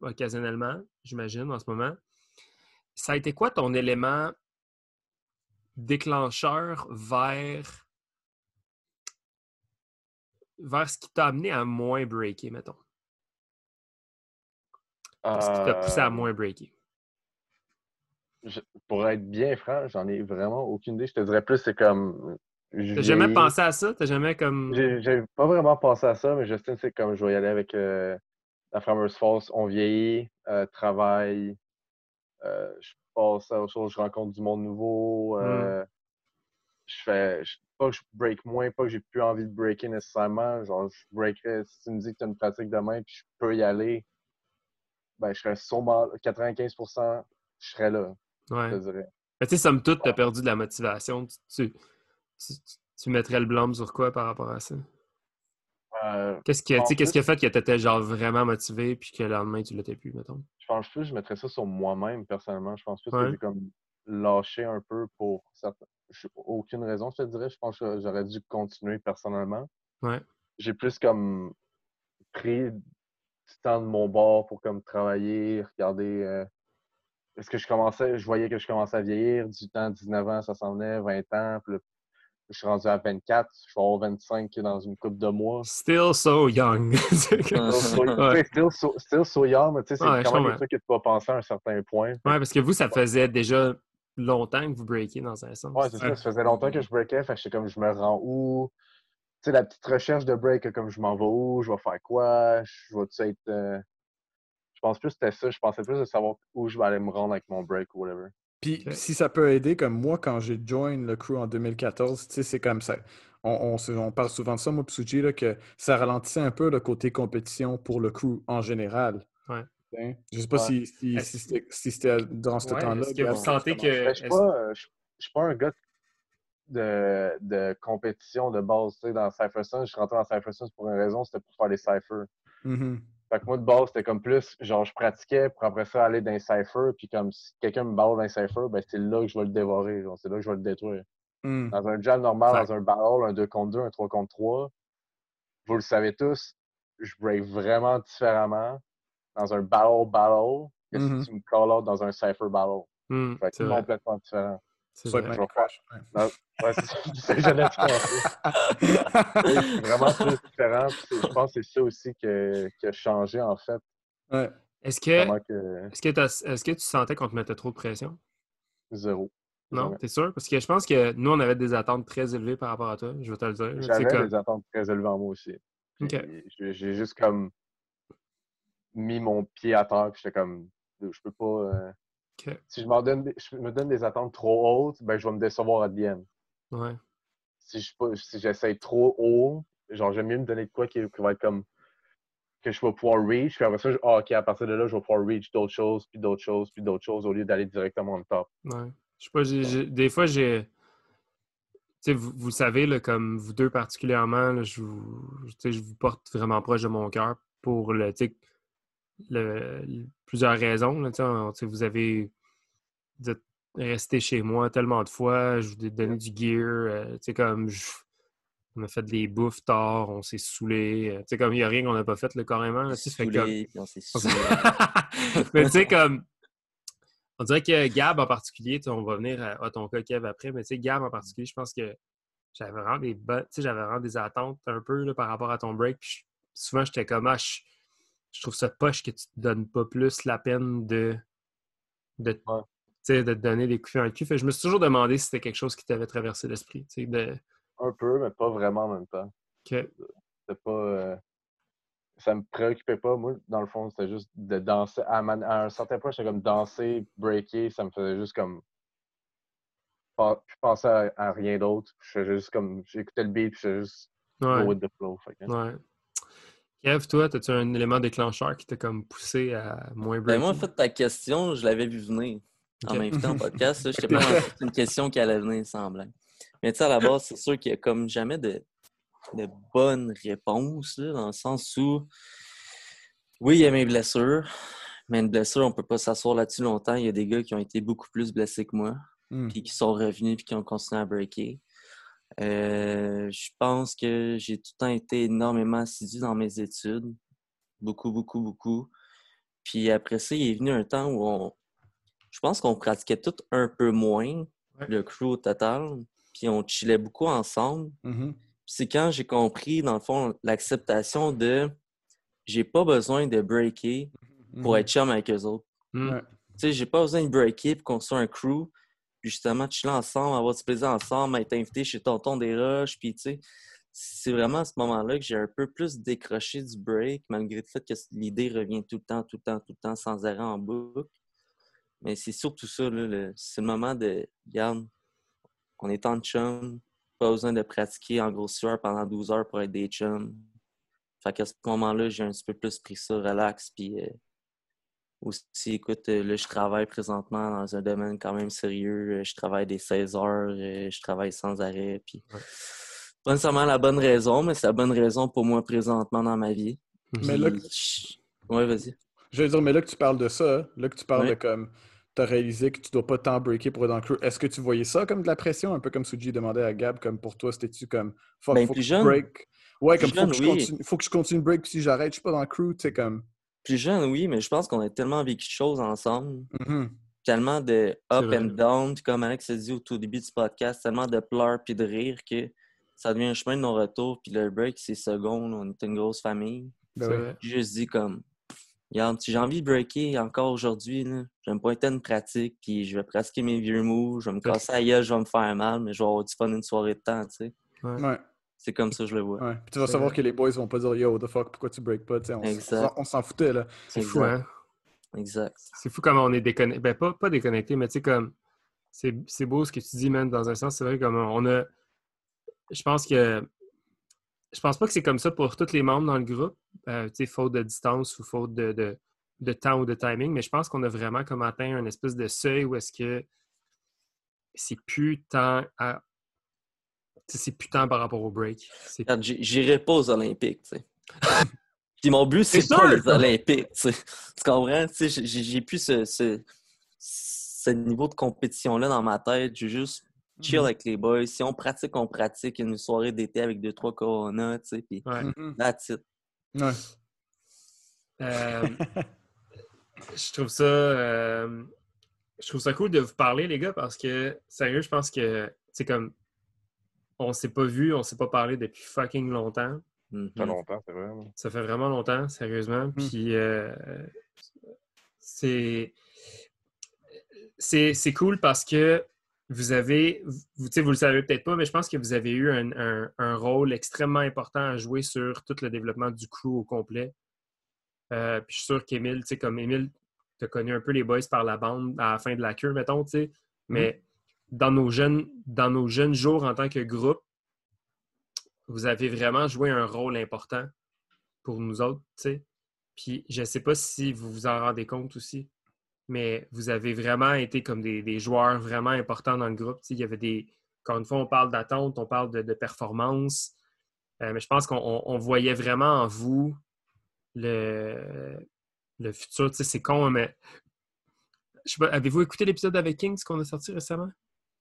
occasionnellement, j'imagine, en ce moment. Ça a été quoi ton élément déclencheur vers vers ce qui t'a amené à moins breaker, mettons? Ce qui t'a poussé à Euh, moins breaker? Je- pour être bien franc, j'en ai vraiment aucune idée. Je te dirais plus, c'est comme. T'as jamais pensé à ça? T'as jamais comme. J'ai pas vraiment pensé à ça, mais Justin, c'est comme je vais y aller avec euh, la Farmers Falls. On vieillit, euh, travaille, euh, je passe à autre chose, je rencontre du monde nouveau. euh, Je fais. je- pas que je break moins, pas que j'ai plus envie de breaker nécessairement. Genre, je breakerais. Si tu me dis que tu as une pratique demain puis je peux y aller, ben, je serais sûrement 95%, je serais là, Ouais. te dirais. Mais tu sais, somme toute, t'as perdu de la motivation. Tu, tu, tu- mettrais le blâme sur quoi par rapport à ça? Euh, Qu'est-ce qui, plus- qui a fait que t'étais genre vraiment motivé puis que le lendemain, tu l'étais plus, mettons? je pense plus que je mettrais ça sur moi-même, personnellement. Je pense plus Ouais. que j'ai comme lâché un peu pour certains. Aucune raison, je te dirais. Je pense que j'aurais dû continuer personnellement. Ouais. J'ai plus comme pris du temps de mon bord pour comme travailler, regarder. euh, Est-ce que je commençais, je voyais que je commençais à vieillir, 18 ans, 19 ans, ça s'en venait, 20 ans, puis là, je suis rendu à 24, je vais avoir 25 dans une couple de mois. Still so young. Still so, Ouais. still so, still so young, mais tu sais, c'est Ouais, quand même des trucs que tu vas penser à un certain point. ouais, parce que vous, ça faisait déjà longtemps que vous breakiez dans un sens. Ouais, c'est ça. Ça faisait longtemps que je breakais. Fait que j'étais comme, je me rends où? Tu sais, la petite recherche de break, comme je m'en vais où? Je vais faire quoi? Je vais-tu être. euh, pense plus que c'était ça. Je pensais plus de savoir où je vais aller me rendre avec mon break ou whatever. Puis si ça peut aider, comme moi, quand j'ai join le crew en 2014, tu sais, c'est comme ça. On, on, parle souvent de ça, moi, Psuji, là, que ça ralentissait un peu le côté compétition pour le crew en général. Ouais. Hein? Je sais pas Ouais. si, si, si c'était si c'était durant ce Ouais, temps-là. est-ce que vous sentez que- Mais je pas, euh, suis pas un gars de, de compétition de base. Tu sais, dans Cypher Sun, je suis rentré dans Cypher Sun pour une raison, c'était pour faire les cyphers. Mhm. Fait que moi, de base, c'était comme plus, genre, je pratiquais pour après ça aller dans les cyphers, puis comme si quelqu'un me barre dans les cyphers, ben c'est là que je vais le dévorer, genre, c'est là que je vais le détruire. Mm. Dans un jam normal, Fait- dans un battle, un 2 contre 2, un 3 contre 3, vous le savez tous, je break vraiment différemment dans un battle battle que si tu me call out dans un cypher battle. Hmm, Ça va c'est complètement différent. C'est vrai. même Je vais ouais. Ouais, c'est ça, c'est ça que j'allais te penser. Vraiment plus différent. c'est- Je pense que c'est ça aussi que- qui a changé, en fait. Ouais. Est-ce que, que est-ce que, est-ce que tu sentais qu'on te mettait trop de pression? zéro. Non, Jamais. t'es sûr? Parce que je pense que nous, on avait des attentes très élevées par rapport à toi. Je vais te le dire. C'est J'avais comme- des attentes très élevées en moi aussi. J'ai juste comme mis mon pied à terre, puis j'étais comme, je peux pas. euh, Si je, m'en donne des- je me donne des attentes trop hautes, ben je vais me décevoir à. Ouais. si je pas- si j'essaie trop haut, genre j'aime mieux me donner de quoi qui, qui va être comme que je vais pouvoir reach. Puis après ça, je- ah, ok, à partir de là, je vais pouvoir reach d'autres choses, puis d'autres choses, puis d'autres choses au lieu d'aller directement au top. Ouais. Je sais pas, j'ai- j'ai- des fois, j'ai. Tu sais, vous, vous savez, là, comme vous deux particulièrement, là, je, vous, je porte vraiment proche de mon cœur pour le- plusieurs raisons. là, tu sais, on- vous avez resté chez moi tellement de fois, je vous ai donné du gear. euh, tu sais, comme je- on a fait des bouffes tard, on s'est saoulé. euh, comme il n'y a rien qu'on n'a pas fait là, carrément. là, comme- puis on s'est on saoulé. mais tu sais, comme. On dirait que Gab en particulier, on va venir à, à ton cas, Kev, après, mais tu sais, Gab en particulier, je pense que j'avais vraiment des j'avais vraiment des attentes un peu là, par rapport à ton break. Puis souvent, j'étais comme, ah, je, je trouve ça poche que tu te donnes pas plus la peine de, de, Ouais. te donner des coups le cul. Fait je me suis toujours demandé si c'était quelque chose qui t'avait traversé l'esprit. De, Un peu, mais pas vraiment en même temps. C'était pas. euh, Ça me préoccupait pas. Moi, dans le fond, c'était juste de danser. À, man- à un certain point, j'étais comme danser, breaker, ça me faisait juste comme. Je pensais à, rien d'autre. Je juste comme. J'écoutais le beat, puis je juste go with the flow. Fait Ouais. Kev, toi, as-tu un élément déclencheur qui t'a comme poussé à moins Ben, moi, en fait, ta question, je l'avais vu venir. En Ok. m'invitant en podcast, là, j'étais pas une question qui allait venir blague. Mais tu sais, à la base, c'est sûr qu'il y a comme jamais de, de bonne réponse, là, dans le sens où, oui, il y a mes blessures, mais une blessure, on peut pas s'asseoir là-dessus longtemps. Il y a des gars qui ont été beaucoup plus blessés que moi, Hmm. puis qui sont revenus, puis qui ont continué à breaker. Euh, je pense que j'ai tout le temps été énormément assidu dans mes études. Beaucoup, beaucoup, beaucoup. Puis après ça, il est venu un temps où on. Je pense qu'on pratiquait tout un peu moins, Ouais. le crew au total. Puis on chillait beaucoup ensemble. Puis c'est quand j'ai compris, dans le fond, l'acceptation de j'ai pas besoin de breaker pour Mhm. être chum avec eux autres. Hmm. Ouais. Tu sais, j'ai pas besoin de breaker pour qu'on soit un crew, justement, chiller ensemble, avoir du plaisir ensemble, être invité chez Tonton des Roches, puis tu sais, c'est vraiment à ce moment-là que j'ai un peu plus décroché du break, malgré le fait que l'idée revient tout le temps, tout le temps, tout le temps, sans arrêt en boucle. Mais c'est surtout ça, c'est le moment de, regarde, on est en chum, pas besoin de pratiquer en grosse sueur pendant 12 heures pour être des chums. Fait qu'à ce moment-là, j'ai un petit peu plus pris ça relax, puis euh, aussi, écoute, euh, là, je travaille présentement dans un domaine quand même sérieux. Euh, Je travaille des 16 heures, euh, je travaille sans arrêt. Puis... Ouais. Pas nécessairement la bonne raison, mais c'est la bonne raison pour moi présentement dans ma vie. Mais là, je- Ouais, vas-y. Je veux dire, mais là que tu parles de ça, là que tu parles Ouais. de comme, t'as réalisé que tu dois pas tant breaker pour être dans le crew, est-ce que tu voyais ça comme de la pression, un peu comme Suji demandait à Gab, comme pour toi, c'était-tu comme, fuck, Ben, faut plus que jeune. break? Ouais, comme, faut, que je continue, faut que je continue break, si j'arrête, je suis pas dans le crew, tu sais, comme. Plus jeune, oui, mais je pense qu'on a tellement vécu de choses ensemble. mhm. Tellement de up and down, comme Alex a dit au tout début du podcast, tellement de pleurs puis de rire que ça devient un chemin de non-retour. Puis le break, c'est second. on est une grosse famille. Ben. J'ai juste dit comme, regarde, si j'ai envie de breaker encore aujourd'hui, là, je vais me pointer à une pratique, puis je vais pratiquer mes vieux moves, je vais me casser la gueule, je vais me faire mal, mais je vais avoir du fun une soirée de temps, tu sais. Ouais, C'est comme ça que je le vois. ouais. Puis tu vas savoir vrai. que les boys vont pas dire yo, what the fuck, pourquoi tu break pas, tu sais, on, Exact. on s'en- foutait, là. C'est fou, Exact. hein? Exact. C'est fou comment on est déconnecté. Ben, pas, pas déconnecté, mais tu sais, comme. C'est c'est beau ce que tu dis, man, dans un sens. C'est vrai, comme on a. Je pense que. Je pense pas que c'est comme ça pour tous les membres dans le groupe, euh, tu sais, faute de distance ou faute de, de, de temps ou de timing, mais je pense qu'on a vraiment comme atteint un espèce de seuil où est-ce que c'est plus tant à. C'est plus tant par rapport au break. J'ai- j'irai pas aux Olympiques, tu sais. Puis mon but, c'est pas les Olympiques, tu sais. Tu comprends? Tu sais, j'ai- j'ai j'ai plus ce, ce, ce niveau de compétition-là dans ma tête. Je veux juste chill Mhm. avec les boys. Si on pratique, on pratique. Une soirée d'été avec deux, trois coronas, tu sais. Puis ouais. Mhm. that's it. Ouais. Euh, je trouve ça euh, je trouve ça cool de vous parler les gars parce que sérieux je pense que c'est comme on s'est pas vu on s'est pas parlé depuis fucking longtemps Mhm. Ça fait longtemps, c'est vrai. ça fait vraiment longtemps sérieusement puis euh, c'est c'est cool parce que vous avez vous, vous le savez peut-être pas mais je pense que vous avez eu un, un- un rôle extrêmement important à jouer sur tout le développement du crew au complet euh, puis je suis sûr qu'Émile, tu sais, comme Émile, tu as connu un peu les boys par la bande à la fin de la queue, mettons, tu sais. Mais dans, nos jeunes, dans nos jeunes jours en tant que groupe, vous avez vraiment joué un rôle important pour nous autres, tu sais. Puis je ne sais pas si vous vous en rendez compte aussi, mais vous avez vraiment été comme des, joueurs vraiment importants dans le groupe. Tu sais, il y avait des. Encore une fois, on parle d'attente, on parle de, performance. Euh, mais je pense qu'on on- on voyait vraiment en vous le, le futur. Tu sais, c'est con, mais. Sais pas, avez-vous écouté l'épisode avec Kings qu'on a sorti récemment?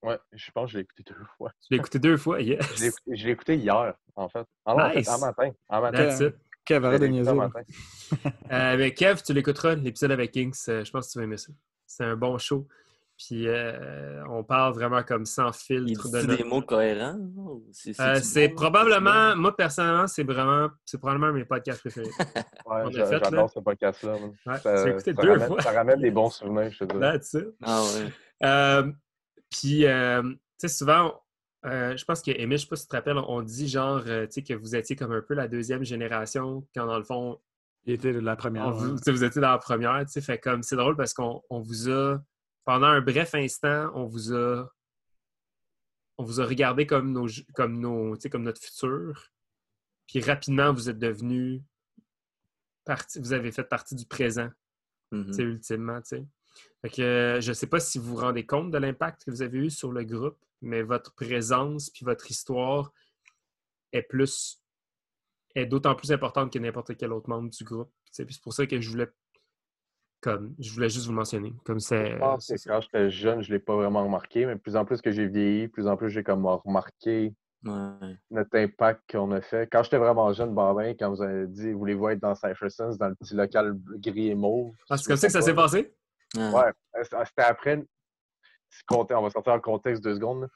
Ouais, je pense que je l'ai écouté deux fois. Je l'ai écouté deux fois, Je l'ai yes. écouté- je l'ai écouté hier, en fait. Ah non, Nice. en fait, en matin. En matin. That's it. Kev, arrête de en. Euh, mais Kev, tu l'écouteras, l'épisode avec Kings. euh, je pense que tu vas aimer ça. C'est un bon show. Puis euh, on parle vraiment comme sans Il filtre. dit de des mots cohérents? c'est- Euh, probablement, moi personnellement, c'est vraiment, c'est probablement mes podcasts préférés. Ouais, j'adore ce podcast-là. Ouais, Ça, j'ai écouté ça deux ramène, fois. ça ramène des bons souvenirs, je te dis. Ah ouais. Euh, puis, euh, tu sais, souvent, euh, je pense que, Émile, je sais pas si tu te rappelles, on dit genre, euh, tu sais, que vous étiez comme un peu la deuxième génération, quand dans le fond, Il était de la première. on vous, ouais. tu sais, vous étiez dans la première, tu sais, fait comme, c'est drôle parce qu'on on vous a, pendant un bref instant, on vous a, on vous a regardé comme nos, comme nos, tu sais, comme notre futur, puis rapidement, vous êtes devenus partie, vous avez fait partie du présent, tu sais, ultimement, tu sais. Fait que euh, je sais pas si vous vous rendez compte de l'impact que vous avez eu sur le groupe, mais votre présence puis votre histoire est plus est d'autant plus importante que n'importe quel autre membre du groupe. C'est pour ça que je voulais comme je voulais juste vous le mentionner. Comme c'est Je pense que quand j'étais jeune, je ne l'ai pas vraiment remarqué, mais de plus en plus que j'ai vieilli, plus en plus j'ai comme remarqué Ouais. notre impact qu'on a fait. Quand j'étais vraiment jeune, Barbin, quand vous avez dit voulez-vous être dans Cypher Sense, dans le petit local gris et mauve. Ah, c'est comme ça que ça s'est passé? Ah. Ouais, euh, c'était après. On va sortir en contexte deux secondes.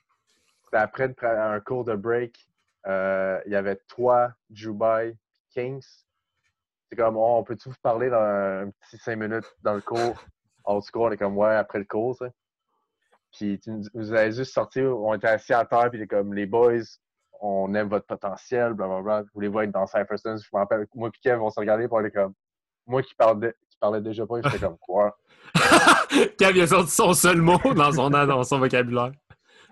C'était après un cours de break. euh, Il y avait toi, Jubai, Kings. C'est comme, oh, on peut-tu vous parler dans un petit cinq minutes dans le cours? En tout cas, on est comme, ouais, après le cours, ça. Puis tu nous- juste sorti, on était assis à terre, puis comme, les boys, on aime votre potentiel, blablabla. Vous voulez-vous être dans Cypher Sense? Je me rappelle, moi et Kev, on regardé, puis on est comme, moi qui parlais, qui parlais déjà pas, j'étais comme, quoi? Kev il a sorti son seul mot dans son, dans son vocabulaire.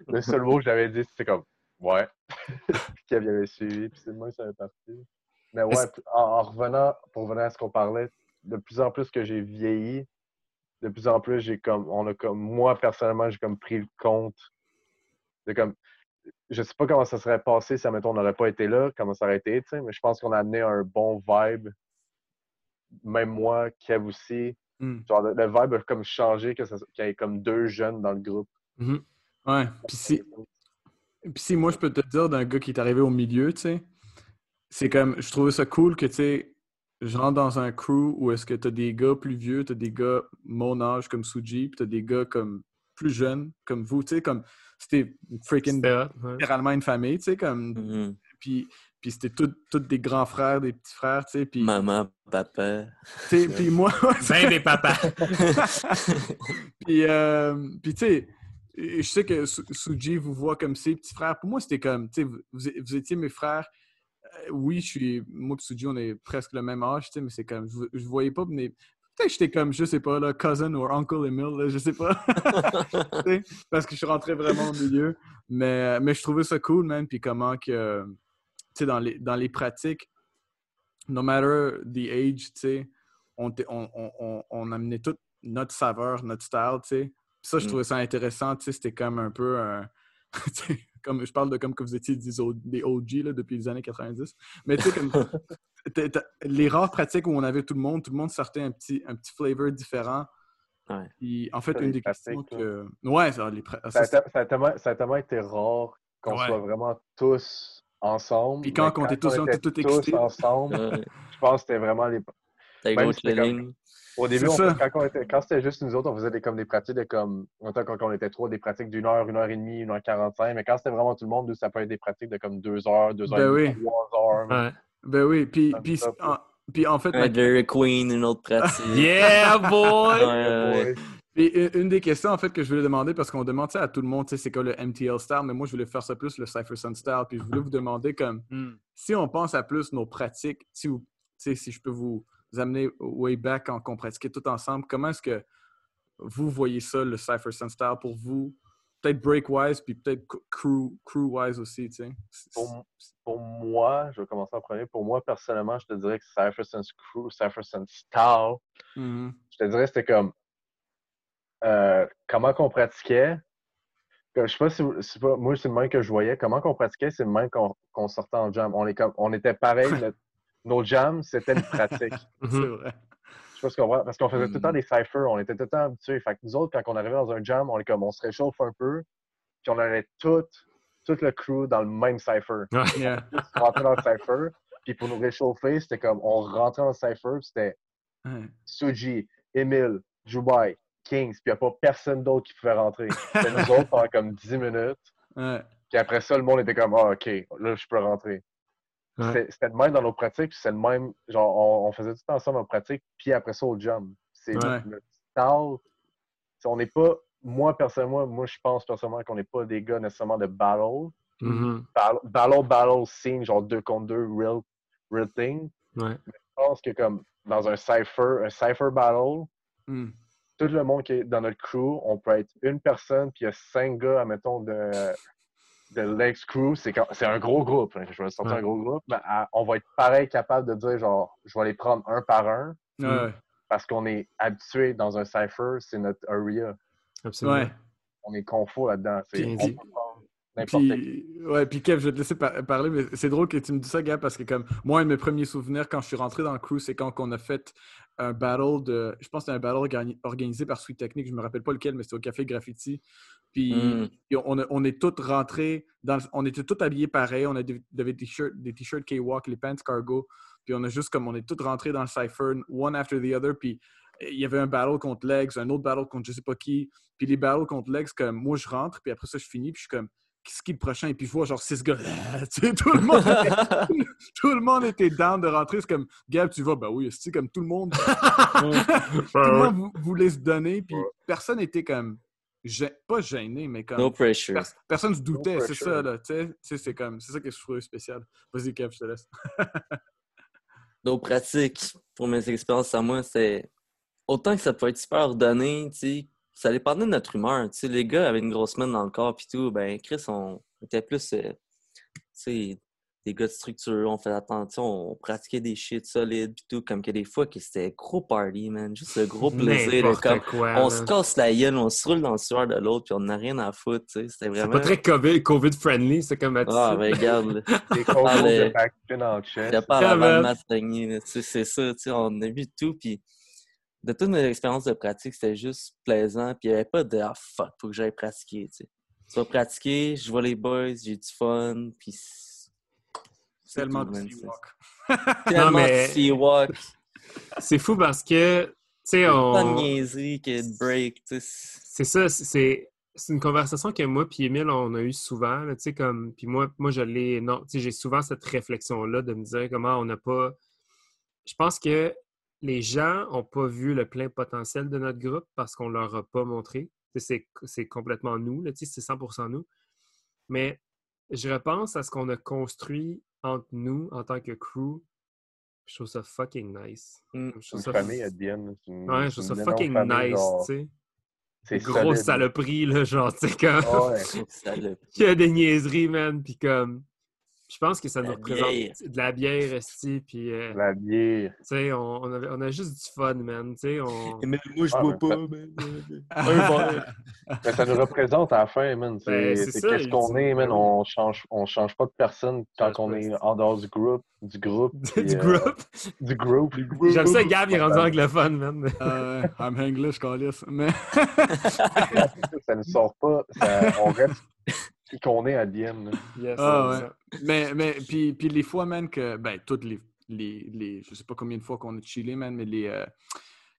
Le seul mot que j'avais dit, c'était comme Ouais. puis Kev y avait suivi, puis c'est moi qui savais parti. Mais ouais, en, en revenant, pour revenir à ce qu'on parlait, de plus en plus que j'ai vieilli, de plus en plus j'ai comme on a comme moi personnellement, j'ai comme pris le compte de comme je sais pas comment ça serait passé si mettons on n'aurait pas été là, comment ça aurait été, tu sais, mais je pense qu'on a amené un bon vibe. Même moi, Kev aussi. Hmm. Genre, le, le vibe a comme changé, qu'il y ait comme deux jeunes dans le groupe. Ouais. Puis si, puis si moi je peux te dire d'un gars qui est arrivé au milieu, tu sais, c'est comme, je trouvais ça cool que, tu sais, je rentre dans un crew où est-ce que t'as des gars plus vieux, t'as des gars mon âge comme Suji, puis t'as des gars comme plus jeunes comme vous, tu sais, comme c'était freaking littéralement une famille, tu sais, comme, Mhm. puis, puis c'était tous des grands frères, des petits frères, tu sais, puis, Maman, papa. tu sais, puis moi, Ben des papas. Puis, euh, puis tu sais, je sais que Su- Suji vous voit comme ses petits frères. Pour moi, c'était comme, tu sais, vous, vous étiez mes frères. Euh, oui, je suis, moi et Suji, on est presque le même âge, tu sais, mais c'est comme, je, je voyais pas, mais peut-être que j'étais comme, je sais pas, là, cousin ou uncle Emile, là, je sais pas. Tu sais, parce que je suis rentré vraiment au milieu. Mais, mais je trouvais ça cool, man, puis comment que, sais, dans les, dans les pratiques, no matter the age, tu sais, on, on, on, on, on amenait toute notre saveur, notre style, tu sais. Ça, je Mm. trouvais ça intéressant, tu sais, c'était comme un peu un... comme, je parle de comme que vous étiez des, O- des OG là, depuis les années 90. Mais tu sais, comme les rares pratiques où on avait tout le monde, tout le monde sortait un petit, un petit flavor différent. Ouais. En fait, une des questions que... Ouais, ça, les pra- Ça ça, a, ça tellement, ça a tellement été rare qu'on Ouais. soit vraiment tous ensemble. Puis quand on était tous- on était tous excités. ensemble, je pense que c'était vraiment les. Même si comme-. Au début, on fait- quand, c'était juste nous autres, on faisait des, comme des pratiques de comme. Quand on était trois, des pratiques d'une heure, une heure et demie, une heure quarante-cinq. Mais quand c'était vraiment tout le monde, ça peut être des pratiques de comme deux heures, deux heures Ben et demie, oui. trois heures. Ouais. Ben oui, puis, puis, puis en fait, Un ma- Dairy Queen, une autre pratique. Yeah, boy! Ouais, ouais, Puis une des questions en fait que je voulais demander, parce qu'on demande sais, à tout le monde, c'est quoi le MTL style, mais moi je voulais faire ça plus le Cypher Sun style. Puis je voulais vous demander comme Hmm. si on pense à plus nos pratiques, si, vous, tu sais, si je peux vous amener way back quand on pratiquait tout ensemble, comment est-ce que vous voyez ça, le Cypher Sun style pour vous? peut-être break-wise, puis peut-être crew- crew-wise aussi, tu sais? Pour, pour moi, je vais commencer en premier. Pour moi, personnellement, je te dirais que Cypher Sense Crew, Cypher Style, Mhm. je te dirais que c'était comme euh, comment qu'on pratiquait? Je sais pas si vous- pas, moi, c'est le même que je voyais. Comment qu'on pratiquait, c'est le même qu'on sortait en jam. On, est comme, on était pareil. notre- nos jams, c'était une pratique. C'est Mhm. vrai. Je sais pas ce qu'on voit. Parce qu'on faisait tout le temps Mm. des cyphers. On était tout le temps habitués. Fait que nous autres, quand on arrivait dans un jam, on est comme on se réchauffe un peu. Puis on allait tout, tout le crew dans le même cypher. Yeah. Tous rentrer dans le cypher. Puis pour nous réchauffer, c'était comme on rentrait dans le cypher, puis c'était Ouais. Suji, Emile, Jubai, Kings, puis il n'y a pas personne d'autre qui pouvait rentrer. C'était nous autres pendant comme 10 minutes. Ouais. Puis après ça, le monde était comme Ah, OK, là, je peux rentrer. Ouais. C'était le même dans nos pratiques, puis c'est le même. Genre, on, on faisait tout ensemble en pratique, puis après ça, au jump. C'est Ouais. notre style. On n'est pas. Moi, personnellement, moi, je pense personnellement qu'on n'est pas des gars nécessairement de battle. Mhm. Battle, battle, battle scene, genre deux contre deux, real, real thing. Ouais. Je pense que comme dans un cypher, un cypher battle, Mm. Tout le monde qui est dans notre crew, on peut être une personne, puis il y a cinq gars, admettons, de, de l'ex crew. C'est c'est un gros groupe. hein, Je vais sortir Ouais. un gros groupe, mais à- on va être pareil capable de dire, genre, je vais les prendre un par un, Ouais. parce qu'on est habitué dans un cypher, c'est notre area. Absolument. Ouais. On est confort là-dedans. C'est- on peut. Puis, ouais, puis Kev, je vais te laisser par- parler, mais c'est drôle que tu me dis ça, Gab, parce que comme moi, un de mes premiers souvenirs quand je suis rentré dans le crew, c'est quand on a fait un battle de. Je pense que c'était un battle organi- organisé par Sweet Technique, je me rappelle pas lequel, mais c'était au Café Graffiti. Puis, Mm. puis on, a- on est tous rentrés, dans, le- on était tous habillés pareil, on a des, des t-shirts, des t-shirts K-Walk, les pants cargo, puis on a juste comme on est tous rentrés dans le cypher, one after the other, puis il y avait un battle contre Legs, un autre battle contre je sais pas qui, puis les battles contre Legs, comme moi je rentre, puis après ça je finis, puis je suis comme qu'est-ce qui est le prochain? Et puis vois genre six gars. tu sais, tout, le monde était, tout le monde était down de rentrer. C'est comme, Gab, tu vas, bah oui, c'est comme tout le monde. tout le monde vou- voulait se donner. Puis personne n'était comme, pas gêné, mais comme. No pressure. pers- personne se doutait, c'est ça, là. Tu sais, c'est comme, c'est ça que je trouve spécial. Vas-y, Kev, je te laisse. Nos pratiques, pour mes expériences à moi, c'est autant que ça peut être super ordonné, tu sais, ça dépendait de notre humeur. Tu sais, les gars avaient une grosse semaine dans le corps puis tout, ben Chris, on était plus, euh, tu sais, des gars de structure, on faisait attention, on pratiquait des shit solides puis tout, comme que des fois que c'était gros party, man, juste le gros plaisir, là, comme quoi. on là. se casse la gueule, on se roule dans le sueur de l'autre puis on n'a rien à foutre, tu sais, c'était C'est vraiment... pas très COVID, COVID-friendly, c'est comme attitude. Ah, ben regarde. Des concours Ah, mais- de backspin en chest. Pas la tu sais, c'est ça, tu sais, on a vu tout, puis de toutes mes expériences de pratique, c'était juste plaisant, puis il n'y avait pas de « ah fuck, faut que j'aille pratiquer », tu sais. Tu vas pratiquer, je vois les boys, j'ai du fun, puis Tellement de Seawalk. c'est- Tellement mais- de sea-walk, C'est fou parce que, tu sais, pas de on... niaiserie que de break, tu sais. c'est ça, c'est c'est une conversation que moi puis Émile, on a eu souvent, là, tu sais, comme, puis moi, moi, je l'ai, non, tu sais, j'ai souvent cette réflexion-là de me dire comment on n'a pas, je pense que les gens n'ont pas vu le plein potentiel de notre groupe parce qu'on leur a pas montré. C'est c'est complètement nous, là, tu sais, c'est 100% nous. Mais je repense à ce qu'on a construit entre nous en tant que crew. Je trouve ça fucking nice. Mm. Je C'est trouve une ça, famille une- ouais, je trouve ça fucking nice, genre, tu sais. C'est Grosse saloperie, là, genre, tu sais, comme... Ouais. Il y a des niaiseries, man, puis comme... Je pense que ça nous représente bière. de la bière, esti, puis... euh, La bière. tu sais, on, on, avait- on a juste du fun, man, tu sais, on... Mais moi, je Ah, bois mais pas, ça- man. Un verre. Mais ça nous représente à la fin, man. C'est Ben, qu'est-ce qu'on est, man? On change, on change pas de personne quand on pas, est en dehors du groupe. Du groupe. puis, du euh, groupe. Du groupe. J'aime ça, Gab, il est rendu anglophone, man. Euh, I'm English, Callis. Mais. ça ne sort pas. ça- on reste qu'on est à là. Yes, Ah, ouais. Mais, mais puis, puis les fois, man, que. Ben, toutes les. les, les je sais pas combien de fois qu'on a chillé, man, mais les. euh,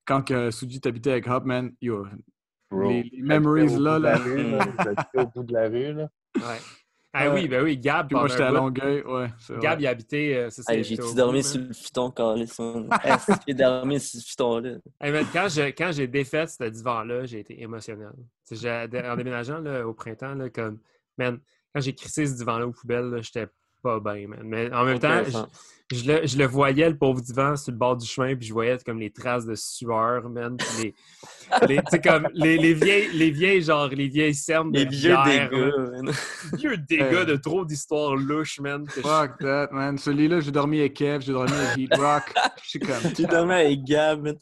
quand que Suji t'habitait avec Hop, man, yo. Bro. Les- les memories, là, là. rue, là. J'habitais au bout de la rue, là. Ouais. Ah Ouais. oui, ben oui, Gab, Puis moi, j'étais à Longueuil, ouais. Gab, vrai. il habitait, euh, c'est ça, Hey, J'ai-tu au dormi sur le futon, Carlis? Est-ce que j'ai dormi sur ce futon-là? Hey, man, quand je- quand j'ai défait ce divan-là, j'ai été émotionnel. J'ai- En déménageant là, au printemps, là, comme, man, quand j'ai crissé ce divan-là aux poubelles, j'étais pas bien, man. Mais en même temps, je, je le, je le voyais, le pauvre divan, sur le bord du chemin, puis je voyais comme les traces de sueur, man. puis Les, les, tu sais, comme les, les vieilles, les vieilles, genre, les vieilles cernes de Les vieux bière, dégâts, man. Vieux dégâts de trop d'histoires louches, man. je- Fuck that, man. Celui-là, j'ai dormi avec Kev, j'ai dormi avec Heat Rock. Je suis comme. J'ai dormi avec Gab, man.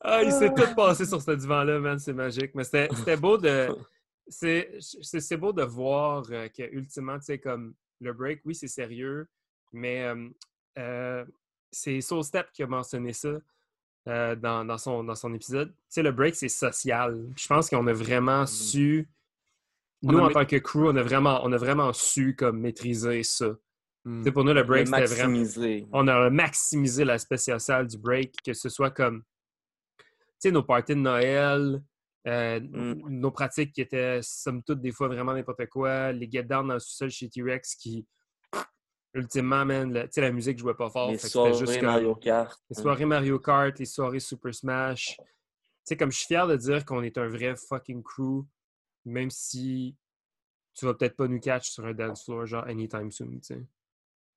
Ah, il s'est tout passé sur ce divan-là, man. C'est magique. Mais c'était beau de. C'est beau de voir euh, que, ultimement, tu sais, comme le break, oui, c'est sérieux, mais euh, c'est Soul Step qui a mentionné ça euh, dans, dans son, dans son épisode. Tu sais, le break, c'est social. Je pense qu'on a vraiment su. On Nous, en tant que crew, on a vraiment, on a vraiment su comme maîtriser ça. Sais, pour nous, le break, c'était vraiment on a maximisé l'aspect social du break, que ce soit comme, tu sais, nos parties de Noël, euh, Mm. nos pratiques qui étaient, somme toute, des fois vraiment n'importe quoi, les get down dans le sous-sol chez T-Rex qui, ultimement, man, sais, la musique jouait pas fort. Les fait soirées juste comme- Mario Kart. les soirées Mario Kart, les soirées Super Smash. Tu sais, comme je suis fier de dire qu'on est un vrai fucking crew, même si tu vas peut-être pas nous catch sur un dance floor, genre anytime soon, tu sais.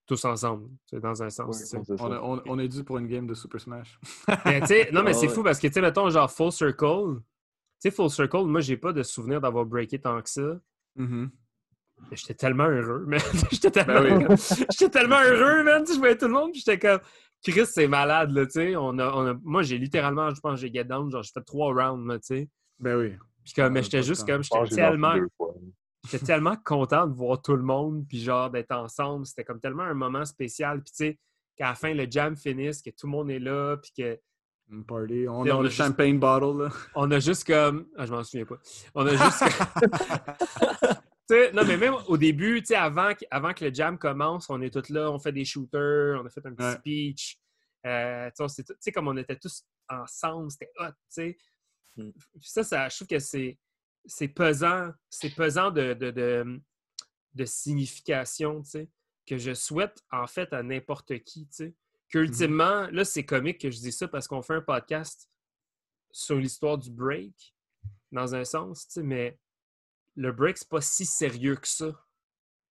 Tous ensemble, tu sais, dans un sens. On, a- on- on est dû pour une game de Super Smash. Mais sais, non, mais Ah c'est ouais. fou parce que, tu sais, mettons, genre Full Circle. Tu sais, Full Circle, moi, j'ai pas de souvenir d'avoir breaké tant que ça. Mhm. Mais J'étais tellement heureux, man. j'étais tellement, Ben oui. j'étais tellement heureux, man. Je voyais tout le monde, puis j'étais comme, Chris, c'est malade, là, tu sais. On a, on a... Moi, j'ai littéralement, je pense, j'ai get down, genre, j'ai fait trois rounds, là, tu sais. Ben oui. Puis comme, mais Ah, j'étais juste comme, j'étais dansé tellement, j'étais tellement content de voir tout le monde, puis genre, d'être ensemble. C'était comme tellement un moment spécial. Puis tu sais, qu'à la fin, le jam finisse, que tout le monde est là, puis que Une party. On a on a le juste- champagne bottle, là. On a juste comme. Ah, je m'en souviens pas. On a juste. Non, mais même au début, tu sais, avant, que- avant que le jam commence, on est tous là, on fait des shooters, on a fait un petit Ouais. speech. Euh, tu sais, comme on était tous ensemble, c'était hot, tu sais. Mm. Puis Ça, ça, je trouve que c'est c'est pesant. C'est pesant de, de, de, de signification, tu sais, que je souhaite, en fait, à n'importe qui, tu sais. Qu'ultimement, là, c'est comique que je dis ça parce qu'on fait un podcast sur l'histoire du break, dans un sens, tu sais, mais le break, c'est pas si sérieux que ça. Tu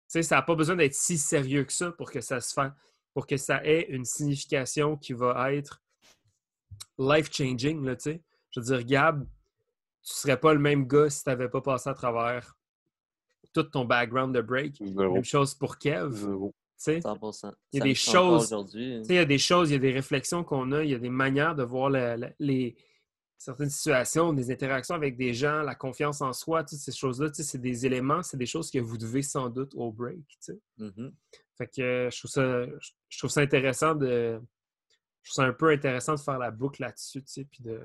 sais, ça n'a pas besoin d'être si sérieux que ça pour que ça se fasse, pour que ça ait une signification qui va être life-changing, là, tu sais. Je veux dire, Gab, tu serais pas le même gars si tu n'avais pas passé à travers tout ton background de break. Zéro. Même chose pour Kev, Zéro. Sais. 100%. Il y a des choses- il y a des choses, il y a des réflexions qu'on a, il y a des manières de voir la- la- les, certaines situations, des interactions avec des gens, la confiance en soi, toutes ces choses-là, c'est des éléments, c'est des choses que vous devez sans doute au break. Mhm. Fait que euh, je trouve ça, je trouve ça intéressant de. Je trouve ça un peu intéressant de faire la boucle là-dessus, tu sais, puis de.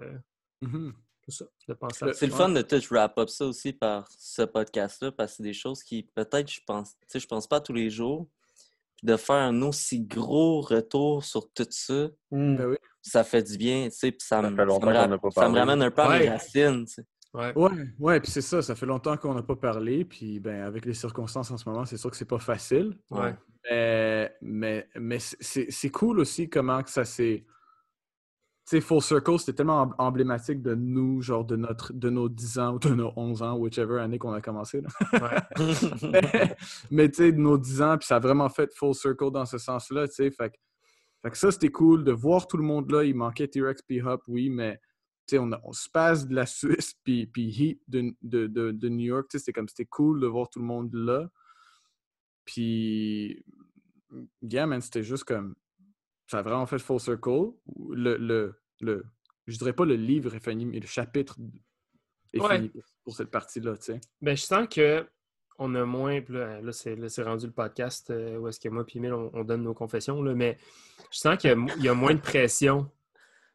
Tout ça, de penser à C'est le fun de tout wrap up ça aussi par ce podcast-là, parce que c'est des choses qui, peut-être, je pense, tu sais, je pense pas tous les jours. Puis de faire un aussi gros retour sur tout ça, Mm. Ben oui. ça fait du bien, tu sais, puis ça, Ça me, fait longtemps ça me qu'on ra- n'a pas ça me parlé. ramène un peu à Ouais. mes racines, tu sais. Ouais. Ouais, ouais, puis c'est ça, ça fait longtemps qu'on n'a pas parlé, puis ben avec les circonstances en ce moment, c'est sûr que c'est pas facile. Ouais. Mais, mais, mais c'est- c'est c'est cool aussi comment que ça s'est. Tu sais, Full Circle, c'était tellement em- emblématique de nous, genre de, notre, de nos 10 ans ou de nos 11 ans, whichever année qu'on a commencé. là. mais mais tu sais, de nos 10 ans, puis ça a vraiment fait Full Circle dans ce sens-là, tu sais. Fait, que- fait que ça, c'était cool de voir tout le monde là. Il manquait T-Rex puis Hop, oui, mais tu sais, on, a- on se passe de la Suisse puis, puis Heat de, de, de, de New York, tu sais, c'était comme, c'était cool de voir tout le monde là. Puis, yeah, man, c'était juste comme, ça a vraiment fait full circle. Le, le, le, je dirais pas le livre est fini, mais le chapitre est Ouais. fini pour, pour cette partie-là, tu sais. Ben, je sens que on a moins. Là, là, c'est là, c'est rendu le podcast euh, où est-ce que moi et Emile, on, on donne nos confessions. Là, mais je sens qu'il y, y a moins de pression.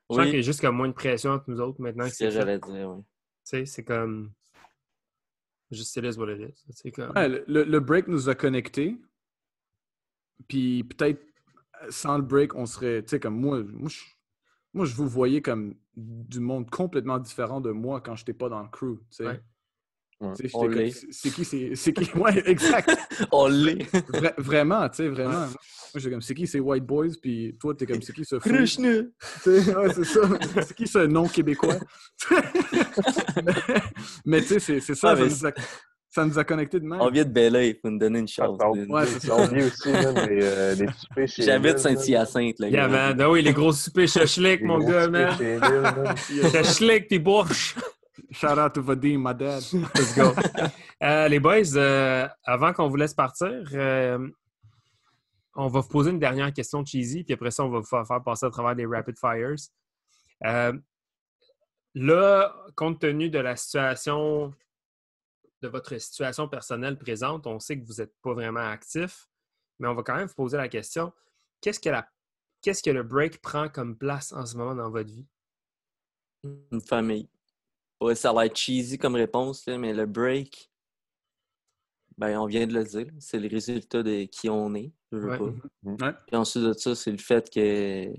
Je sens qu'il y a juste comme moins de pression entre nous autres maintenant. c'est ce que j'allais dire, oui. Tu sais, c'est comme. Juste it is what it is. Comme. Ouais, le- le, le break nous a connectés. Puis peut-être sans le break, on serait, tu sais, comme moi, moi je, moi, je vous voyais comme du monde complètement différent de moi quand j'étais pas dans le crew, tu sais. Ouais. C'est qui, c'est qui, ouais, exact. On l'est. Vra- vraiment, tu sais, vraiment. Moi, j'étais comme, c'est qui ces white boys, puis toi, t'es comme, c'est qui ce fou? Ouais, c'est ça. C'est qui ce nom québécois? mais mais tu sais, c'est ça. Ah, mais Ça nous a connectés de même. On vient de Bella, il faut nous donner une chance. Ah. Ouais, c'est ça. On vit aussi, les, euh, soupers chez J'habite. Saint-Hyacinthe, là. Yeah, man. Ah oui, les gros soupers chachlik, mon gars, man. Chachlik pis bourge. Shout out to Vadim, my dad. Let's go. Euh, les boys, euh, avant qu'on vous laisse partir, euh, on va vous poser une dernière question cheesy, puis après ça, on va vous faire, passer à travers les rapid fires. Euh, là, compte tenu de la situation, de votre situation personnelle présente, on sait que vous n'êtes pas vraiment actif, mais on va quand même vous poser la question qu'est-ce que, la, qu'est-ce que le break prend comme place en ce moment dans votre vie? Une famille. Ouais, ça a l'air cheesy comme réponse, là, mais le break, ben, on vient de le dire, c'est le résultat de qui on est. je veux Ouais. pas. Ouais. Puis ensuite de ça, c'est le fait que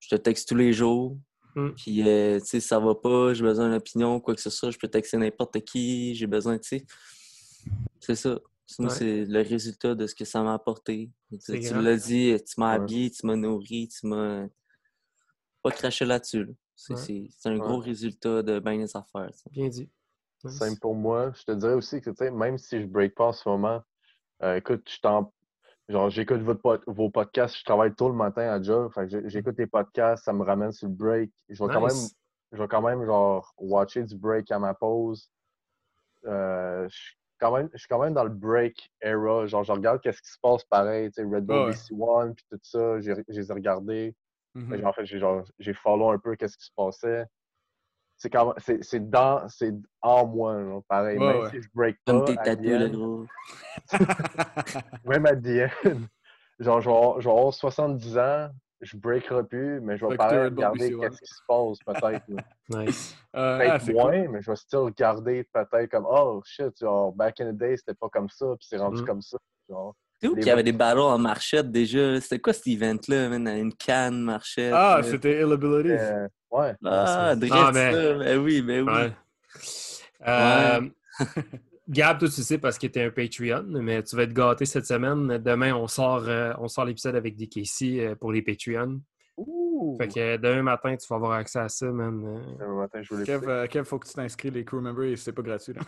je te texte tous les jours. Mm. Puis, euh, tu sais, ça va pas, j'ai besoin d'une opinion, quoi que ce soit, je peux texter n'importe qui, j'ai besoin, tu sais. C'est ça. Ouais. c'est le résultat de ce que ça m'a apporté. Tu, grand. l'as dit, tu m'as Ouais. habillé, tu m'as nourri, tu m'as pas craché là-dessus. là. C'est Ouais. c'est- c'est un gros résultat de bien des affaires. Bien dit. Simple pour moi. Je te dirais aussi que, tu sais, même si je break pas en ce moment, euh, écoute, je t'en... Genre, j'écoute vos podcasts, je travaille tôt le matin à job. J'écoute les podcasts, ça me ramène sur le break. Je vais quand même, je vais quand même, genre, watcher du break à ma pause. Euh, je suis quand même, je suis quand même dans le break era. Genre, je regarde qu'est-ce qui se passe pareil, tu sais, Red Bull ouais. BC1, puis tout ça, j'ai- je les ai regardés. Fait que, En fait, j'ai genre, j'ai follow un peu qu'est-ce qui se passait. C'est quand c'est c'est dans, c'est en moi, pareil. Ouais, même ouais. si je break Comme pas, tes the tatous, le end, gros. même à the end, genre, je vais avoir- je vais avoir 70 ans, je breakerai plus, mais je vais t'es pareil regarder BC1. qu'est-ce qui se passe, peut-être. là. Nice. Euh, ah, Peut-être moins, cool. mais je vais still regarder peut-être comme, oh shit, genre, back in the day, c'était pas comme ça, puis c'est rendu Mm. comme ça. Genre. C'est où qu'il y avait des battles en marchette déjà? C'était quoi cet event-là, man? Une canne marchette? Ah, là? c'était Ill Abilities. Euh, ouais. Ah, Ah, direct mais- ça. Ben oui, ben oui. Ouais. Euh, Gab, toi, tu sais parce que tu es un Patreon, mais tu vas être gâté cette semaine. Demain, on sort, euh, on sort l'épisode avec DKC euh, pour les Patreons. Ouh! Fait que euh, demain matin, tu vas avoir accès à ça, man. Demain matin, je voulais Kev, euh, Kev, faut que tu t'inscris les crew members et c'est pas gratuit. Là.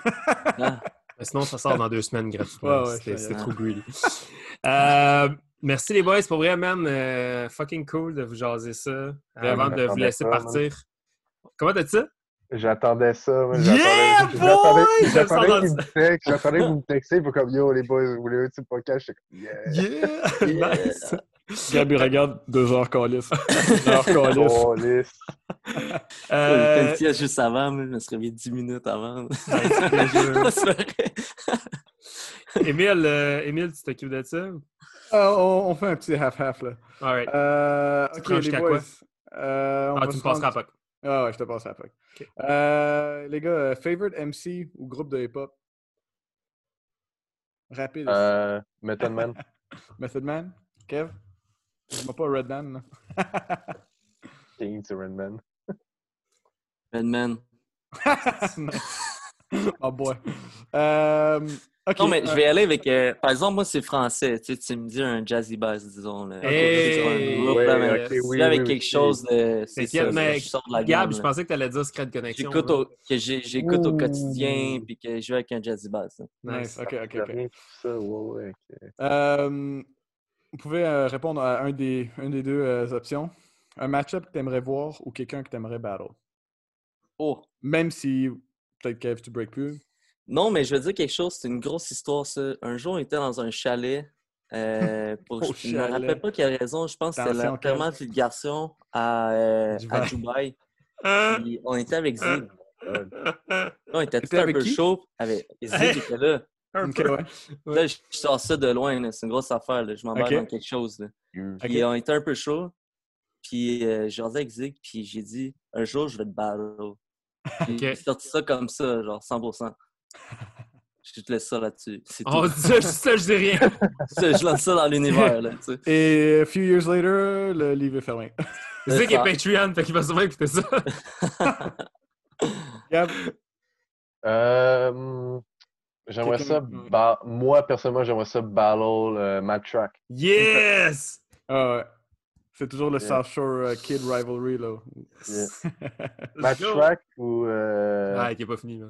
Ah, mais sinon, ça sort dans deux semaines gratuitement. Ouais, ouais, ouais. trop greedy. Euh, merci les boys, pour vrai, man. Euh, fucking cool de vous jaser ça. Avant de vous laisser ça, man. partir. Comment t'as dit ça? J'attendais ça. moi, Yeah, j'attendais- boy! J'attendais J'aime ça j'attendais entendre qu'il me texte. J'attendais que vous me textiez pour comme yo, les boys, vous voulez un petit podcast? J'étais comme yeah. Yeah! nice! Gab, il regarde deux heures calice. Deux heures calice. Euh, une pièce juste avant, moi, je me suis réveillé 10 minutes avant. Émile, euh, Émile, tu t'occupes de ça? Ah, on, on fait un petit half-half là. Alright. Euh, Tu les boys. quoi? Euh, on Ah, tu me passeras rendre- pas. Ah ouais, je te passe à la POC. Euh, les gars, euh, favorite MC ou groupe de hip-hop? Rapide. Euh, Method Man. Method Man? Kev? Dis-moi pas Redman. King to Man. Redman. oh boy. Euh, Non, mais je euh, vais aller avec. euh, par exemple, moi, c'est français. Tu, sais, tu me dis un jazzy bass, disons. Là. Hey! C'est un groupe, Ouais, là, mais ok, tu oui, viens avec oui, quelque oui. chose de. C'est ça, mais je sors de la Gab, gamme, je pensais que tu allais dire Secret Connection. J'écoute au, que j'écoute au quotidien puis que je joue avec un jazzy bass. là. Nice, ok, ok, ok. ça, ouais. Euh, vous pouvez euh, répondre à un des, une des deux euh, options. Un match-up que tu aimerais voir ou quelqu'un que tu aimerais battle? Oh! Même si peut-être Kev, tu break plus. Non, mais je veux dire quelque chose, c'est une grosse histoire, ça. Un jour, on était dans un chalet. Euh, pour, je ne me rappelle pas quelle raison. Je pense que c'était l'enterrement du garçon à, euh, Dubaï. à Dubaï. Hein? Puis on était avec Zig. Là, on était tout un peu chaud. Avec... Zig était là. Un Ok, peu. ouais. Là, je sors ça de loin. C'est une grosse affaire. là. Je m'embarque Ok. dans quelque chose. là. Puis on était un peu chaud. Puis euh, j'ai avec Zig, puis j'ai dit un jour, je vais te battle. J'ai sorti ça comme ça, genre 100%. Je te laisse ça là-dessus. C'est tout. On dit ça, je, ça, je dis rien. Je lance ça dans l'univers. là, tu sais. Et a few years later, le livre est fermé. Zig est ça. Patreon, fait qu'il va sûrement écouter ça. Euh, j'aimerais ça, ba- moi personnellement, j'aimerais ça battle euh, Mad Track. Yes! ah ouais. C'est toujours le Yeah. South Shore euh, Kid Rivalry, là. Yeah. Go. Track ou. Euh... Ah, qui est pas fini, là.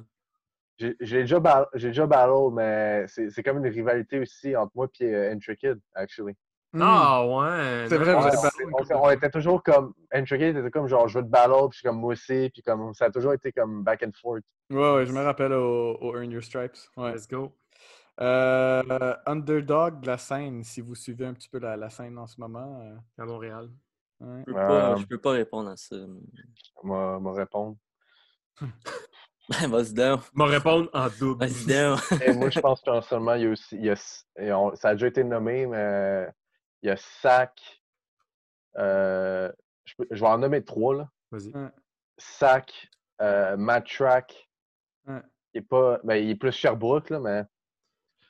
J'ai j'ai déjà, ba- j'ai déjà battle, mais c'est c'est comme une rivalité aussi entre moi et euh, Intricate, actually. Hmm. Ah ouais. C'est vrai, nice. vous avez on, on on était toujours comme. Intricate était comme genre, je veux te battle, puis je suis comme moi aussi, puis comme ça a toujours été comme back and forth. Ouais, ouais, je me rappelle au, au Earn Your Stripes. Ouais. Let's go. Euh, underdog de la scène, si vous suivez un petit peu la, la scène en ce moment. euh, À Montréal. ouais. Je peux, pas, je peux pas répondre à ça. M'a m'a répondre. Ben, vas-y down. M'a répondre en double. Vas-y down. Et moi, je pense qu'en ce moment, il y a aussi. il y a- et on- ça a déjà été nommé, mais il y a Sac. euh, je, peux- je vais en nommer trois, là. Vas-y. Sac, euh, Matt Track, Ouais. qui est pas. Ben, il est plus Sherbrooke, là, mais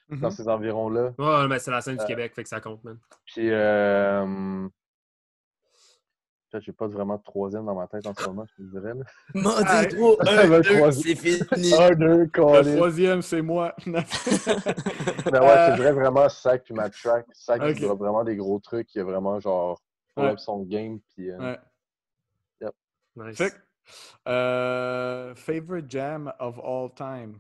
Dans ces environs-là. Ouais, mais c'est la scène du Euh, Québec, fait que ça compte, man. Puis, euh, j'ai pas vraiment de troisième dans ma tête en ce moment, je te dirais. là. M'en Ah, dis trop. le Un, deux, troisième. c'est fini. Un, deux, Le troisième, c'est moi. Mais ouais, Euh, je dirais vraiment Sac puis Track. Sac, Ok. il drop vraiment des gros trucs. Il a vraiment genre Ouais. son game. Puis, euh, Ouais. Nice. Fait que, euh, favorite jam of all time.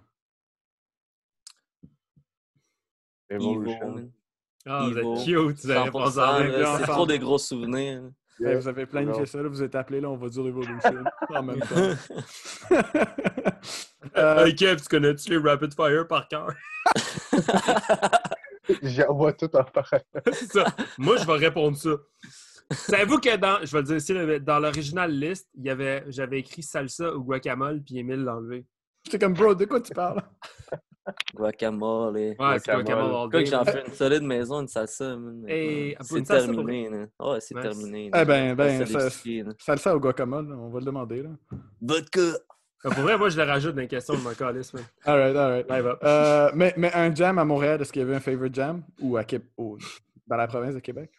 Evolution. Ah, vous êtes cute, vous avez 100%, répondu en là, même bien temps. C'est trop des gros souvenirs. vous avez planifié ça, là, vous êtes appelé, là, on va dire Evolution en même temps. Euh, Hey Kev, tu connais-tu les Rapid Fire par cœur? J'envoie tout en parallèle. c'est ça. Moi, je vais répondre ça. Savez-vous que dans, je vais le dire ici, dans l'original liste, il y avait, j'avais écrit salsa ou guacamole, puis Emile l'a enlevé. J'étais comme, bro, de quoi tu parles? Guacamole. Ouais, c'est Guacamole. guacamole all Quoi day. que j'en fais une solide maison, une salsa. C'est salsa pour terminé. là. Ouais, c'est Nice. terminé. Eh ben, ben, Salsa ça-. Salsa au guacamole, on va le demander. Là. Vodka. Ah, Pour vrai, moi, je le rajoute dans les questions de mon calice, man. Alright, alright. Live up. Euh, mais, mais un jam à Montréal, est-ce qu'il y avait un favorite jam? Ou à Québec? dans la province de Québec?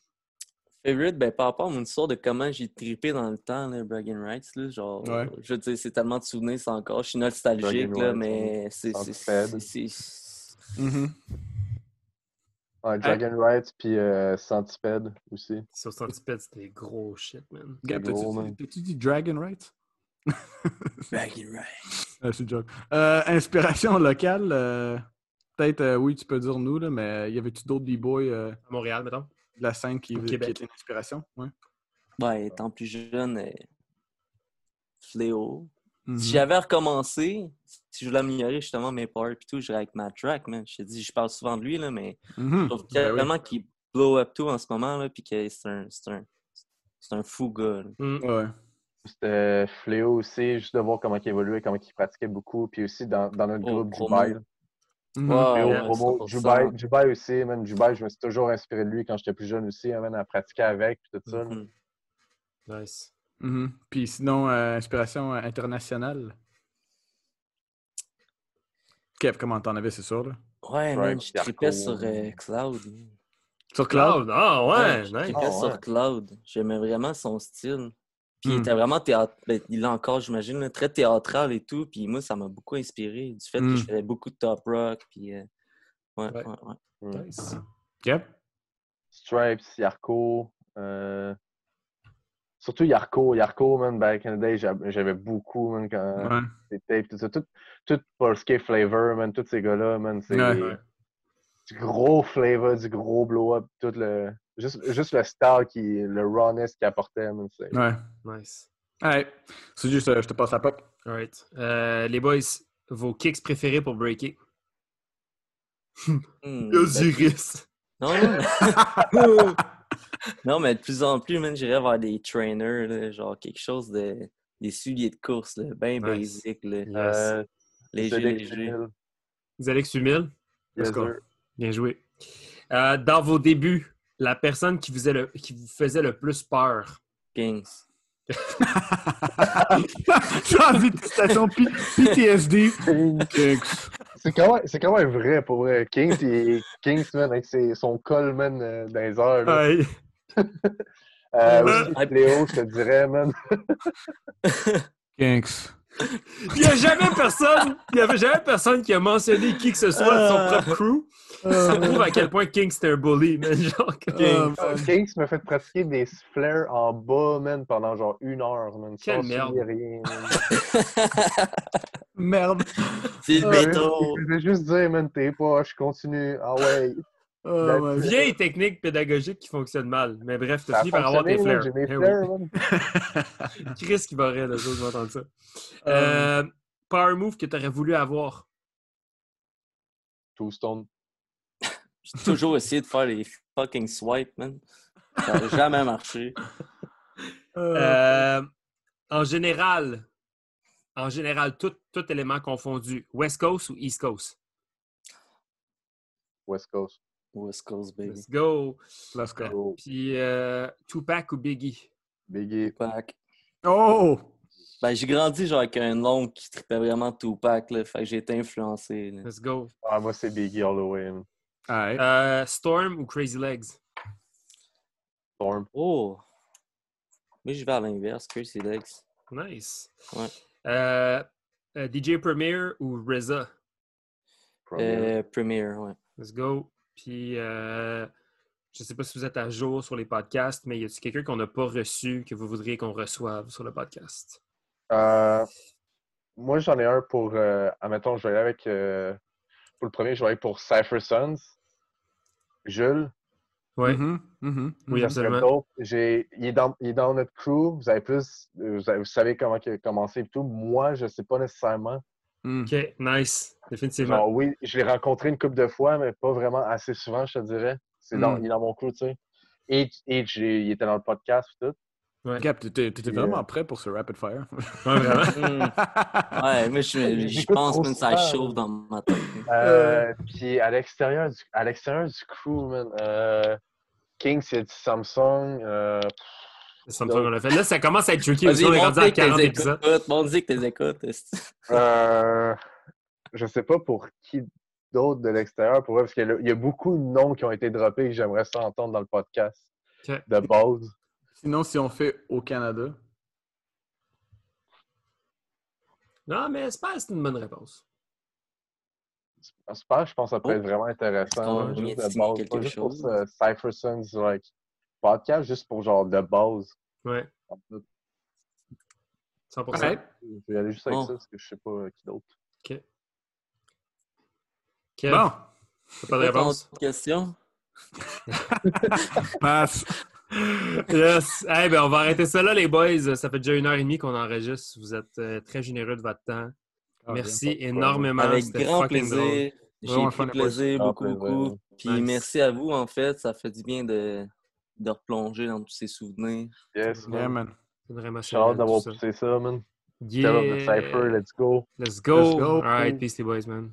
Favorite, ben, par rapport à mon histoire de comment j'ai trippé dans le temps, là, Bragging Rights, là, genre, Ouais. je veux dire, c'est tellement de souvenirs, c'est encore, je suis nostalgique, là, Rights, mais c'est, c'est, Mhm. Ouais, Dragon Rights puis euh, Centipede aussi. Sur Centipede, c'était gros shit, man. T'as-tu dit- Dragon Rights? Bragging Rights. Ah, c'est joke. Euh, inspiration locale, euh, peut-être, euh, oui, tu peux dire nous, là, mais y avait-tu d'autres b-boys euh, À Montréal, mettons. De la scène qui, qui étaient une inspiration? Ouais. Ouais, étant plus jeune, euh, Fléau. Mhm. Si j'avais recommencé, si je voulais améliorer justement mes powers et tout, j'irais avec Matt Track, man. Je te dis, je parle souvent de lui, là, mais Mhm. je trouve Ben oui. tellement qu'il blow up tout en ce moment, là, puis que c'est un, c'est un, c'est un fou gars. Mm. Ouais. C'était Fléau aussi, juste de voir comment il évoluait, comment il pratiquait beaucoup. Puis aussi dans, dans notre Oh, groupe, promo. Dubaï. Là. Ouais, Fléau, ouais, promo, 100%. Dubaï, Dubaï aussi, man. Dubaï, je me suis toujours inspiré de lui quand j'étais plus jeune aussi, hein, man, à pratiquer avec, puis tout ça. Mhm. Nice. Mhm. Puis sinon, euh, inspiration euh, internationale? Kev, comment t'en avais, c'est sûr, là? Ouais, man, je Cour. sur euh, Cloud. Sur Cloud? Ah ouais, je nice. Ah, sur ouais. Cloud. J'aimais vraiment son style. Puis il Hmm. était vraiment théâtre. ben, il est encore, j'imagine, très théâtral et tout. Puis moi, ça m'a beaucoup inspiré du fait Hmm. que je faisais beaucoup de top rock. Puis euh, ouais, Ouais. ouais, ouais. Mm. Nice. Kev? Stripes, Yarko. euh, Surtout Yarko. Yarko, man, back in the day, j'a- j'avais beaucoup, man, quand Ouais. les tapes, tout ça. Tout, tout Polsky Flavor, man, tous ces gars-là, man, c'est Ouais. du gros flavor, du gros blow-up, tout le... Juste, juste le style, qui, le rawness qu'il apportait. Ouais. Nice. Alright. C'est juste, je te passe la pop. Alright. Euh, les boys, vos kicks préférés pour breaker? Hmm, Osiris. Non, non, mais... non, mais de plus en plus, j'irais vers des trainers, là, genre quelque chose de. des souliers de course, là, bien Nice. basic, là. Yes. Euh, léger. Chimil, Vous Alex Humil? yes. Bien joué. Euh, dans vos débuts, la personne qui vous, faisait le, qui vous faisait le plus peur? Kings. J'ai envie de citation PTSD. Kings. C'est quand, même- c'est quand même vrai, pour vrai. Kings, il est- Kings, man, avec ses- son col, man, euh, dans les heures, là. Ouais. Euh, aussi, Léo, je te dirais, man. Kings. Il n'y a jamais personne, il y avait jamais personne qui a mentionné qui que ce soit de son propre crew. Ça prouve à quel point King c'était un bully, man. Genre, Euh, Kings m'a fait pratiquer des flares en bas, man, pendant genre une heure, man. Quelle merde. soulier, rien, man. Merde. C'est le Ah, béton. Je vais juste dire, man, t'es pas, je continue. Ah ouais. Oh, my it. Vieille technique pédagogique qui fonctionne mal. Mais bref, t'as fini par avoir tes J'ai mes oui. flairs, man. Chris qui va rire de choses, m'entendre ça. Euh, Euh, power move que t'aurais voulu avoir. Two Stone. J'ai toujours essayé de faire les fucking swipes, man. Ça n'a jamais marché. euh, Euh, en général, en général, tout, tout élément confondu, West Coast ou East Coast? West Coast. West Coast, baby. Let's go. let's go. Puis euh, Tupac ou Biggie? Biggie. Tupac. Oh! Ben, j'ai grandi genre avec un oncle qui tripait vraiment Tupac, là. Fait que j'ai été influencé. là. Let's go. Ah, moi, c'est Biggie all the way. man. Alright. Euh, Storm ou Crazy Legs? Storm. Oh! Moi, je vais à l'inverse, Crazy Legs. Nice. Ouais. Euh, DJ Premier ou RZA? Euh, Premiere, ouais. Let's go. Puis, euh, je ne sais pas si vous êtes à jour sur les podcasts, mais y a-t-il quelqu'un qu'on n'a pas reçu que vous voudriez qu'on reçoive sur le podcast? Euh, moi, j'en ai un pour. Euh, admettons, je vais aller avec. euh, pour le premier, je vais aller pour Cypher Sons. Jules. Oui. Mhm, mhm, Oui, mhm. absolument. J'ai- Il, est dans, il est dans notre crew. Vous avez plus. Vous, avez- vous savez comment il a commencé et tout. Moi, je ne sais pas nécessairement. Mm. OK, nice. Définitivement. Genre, oui, je l'ai rencontré une couple de fois, mais pas vraiment assez souvent, je te dirais. C'est dans, Mm. Il est dans mon crew, tu sais. Et, et j'ai- il était dans le podcast et tout. Cap, t'étais vraiment euh, prêt pour ce rapid fire. Ouais, vraiment. Ouais, moi, je, pense que ça chauffe dans ma tête. Euh, Puis à l'extérieur du, à l'extérieur du crew, man, euh, King, c'est du Samsung. Euh, Ça me fait qu'on l'a fait. Là, ça commence à être tricky. Vas-y, qu'on est rendu à montre que 40 t'es épisodes. que t'es écoutes. euh, je sais pas pour qui d'autre de l'extérieur, pour vrai, parce qu'il y a- il y a beaucoup de noms qui ont été droppés que j'aimerais ça entendre dans le podcast de base. Sinon, si on fait au Canada. Non, mais c'est pas c'est une bonne réponse. Super, je pense que ça peut Oh. être vraiment intéressant. On là, juste de base. quelque Pas juste pour chose? Sons, like, podcast, juste pour genre de base. Ouais, 100%. Alright. Je vais y aller juste avec Bon. ça parce que je sais pas euh, qui d'autre. OK. Kev, Bon, t'as pas de réponse? question? passe. Yes. Eh ben, on va arrêter ça là, les boys. Ça fait déjà une heure et demie qu'on enregistre. Vous êtes euh, très généreux de votre temps. Ah, Merci bien. énormément. Avec grand plaisir. J'ai pris plaisir, beaucoup, beaucoup. Puis Nice. merci à vous, en fait. Ça fait du bien de, de replonger dans tous ces souvenirs. Yes, Yeah, man. C'est vraiment J'ai hâte d'avoir poussé ça, man. Yeah. Tell of the Cypher, let's go. Let's go. Let's go. All right, peace les boys, man.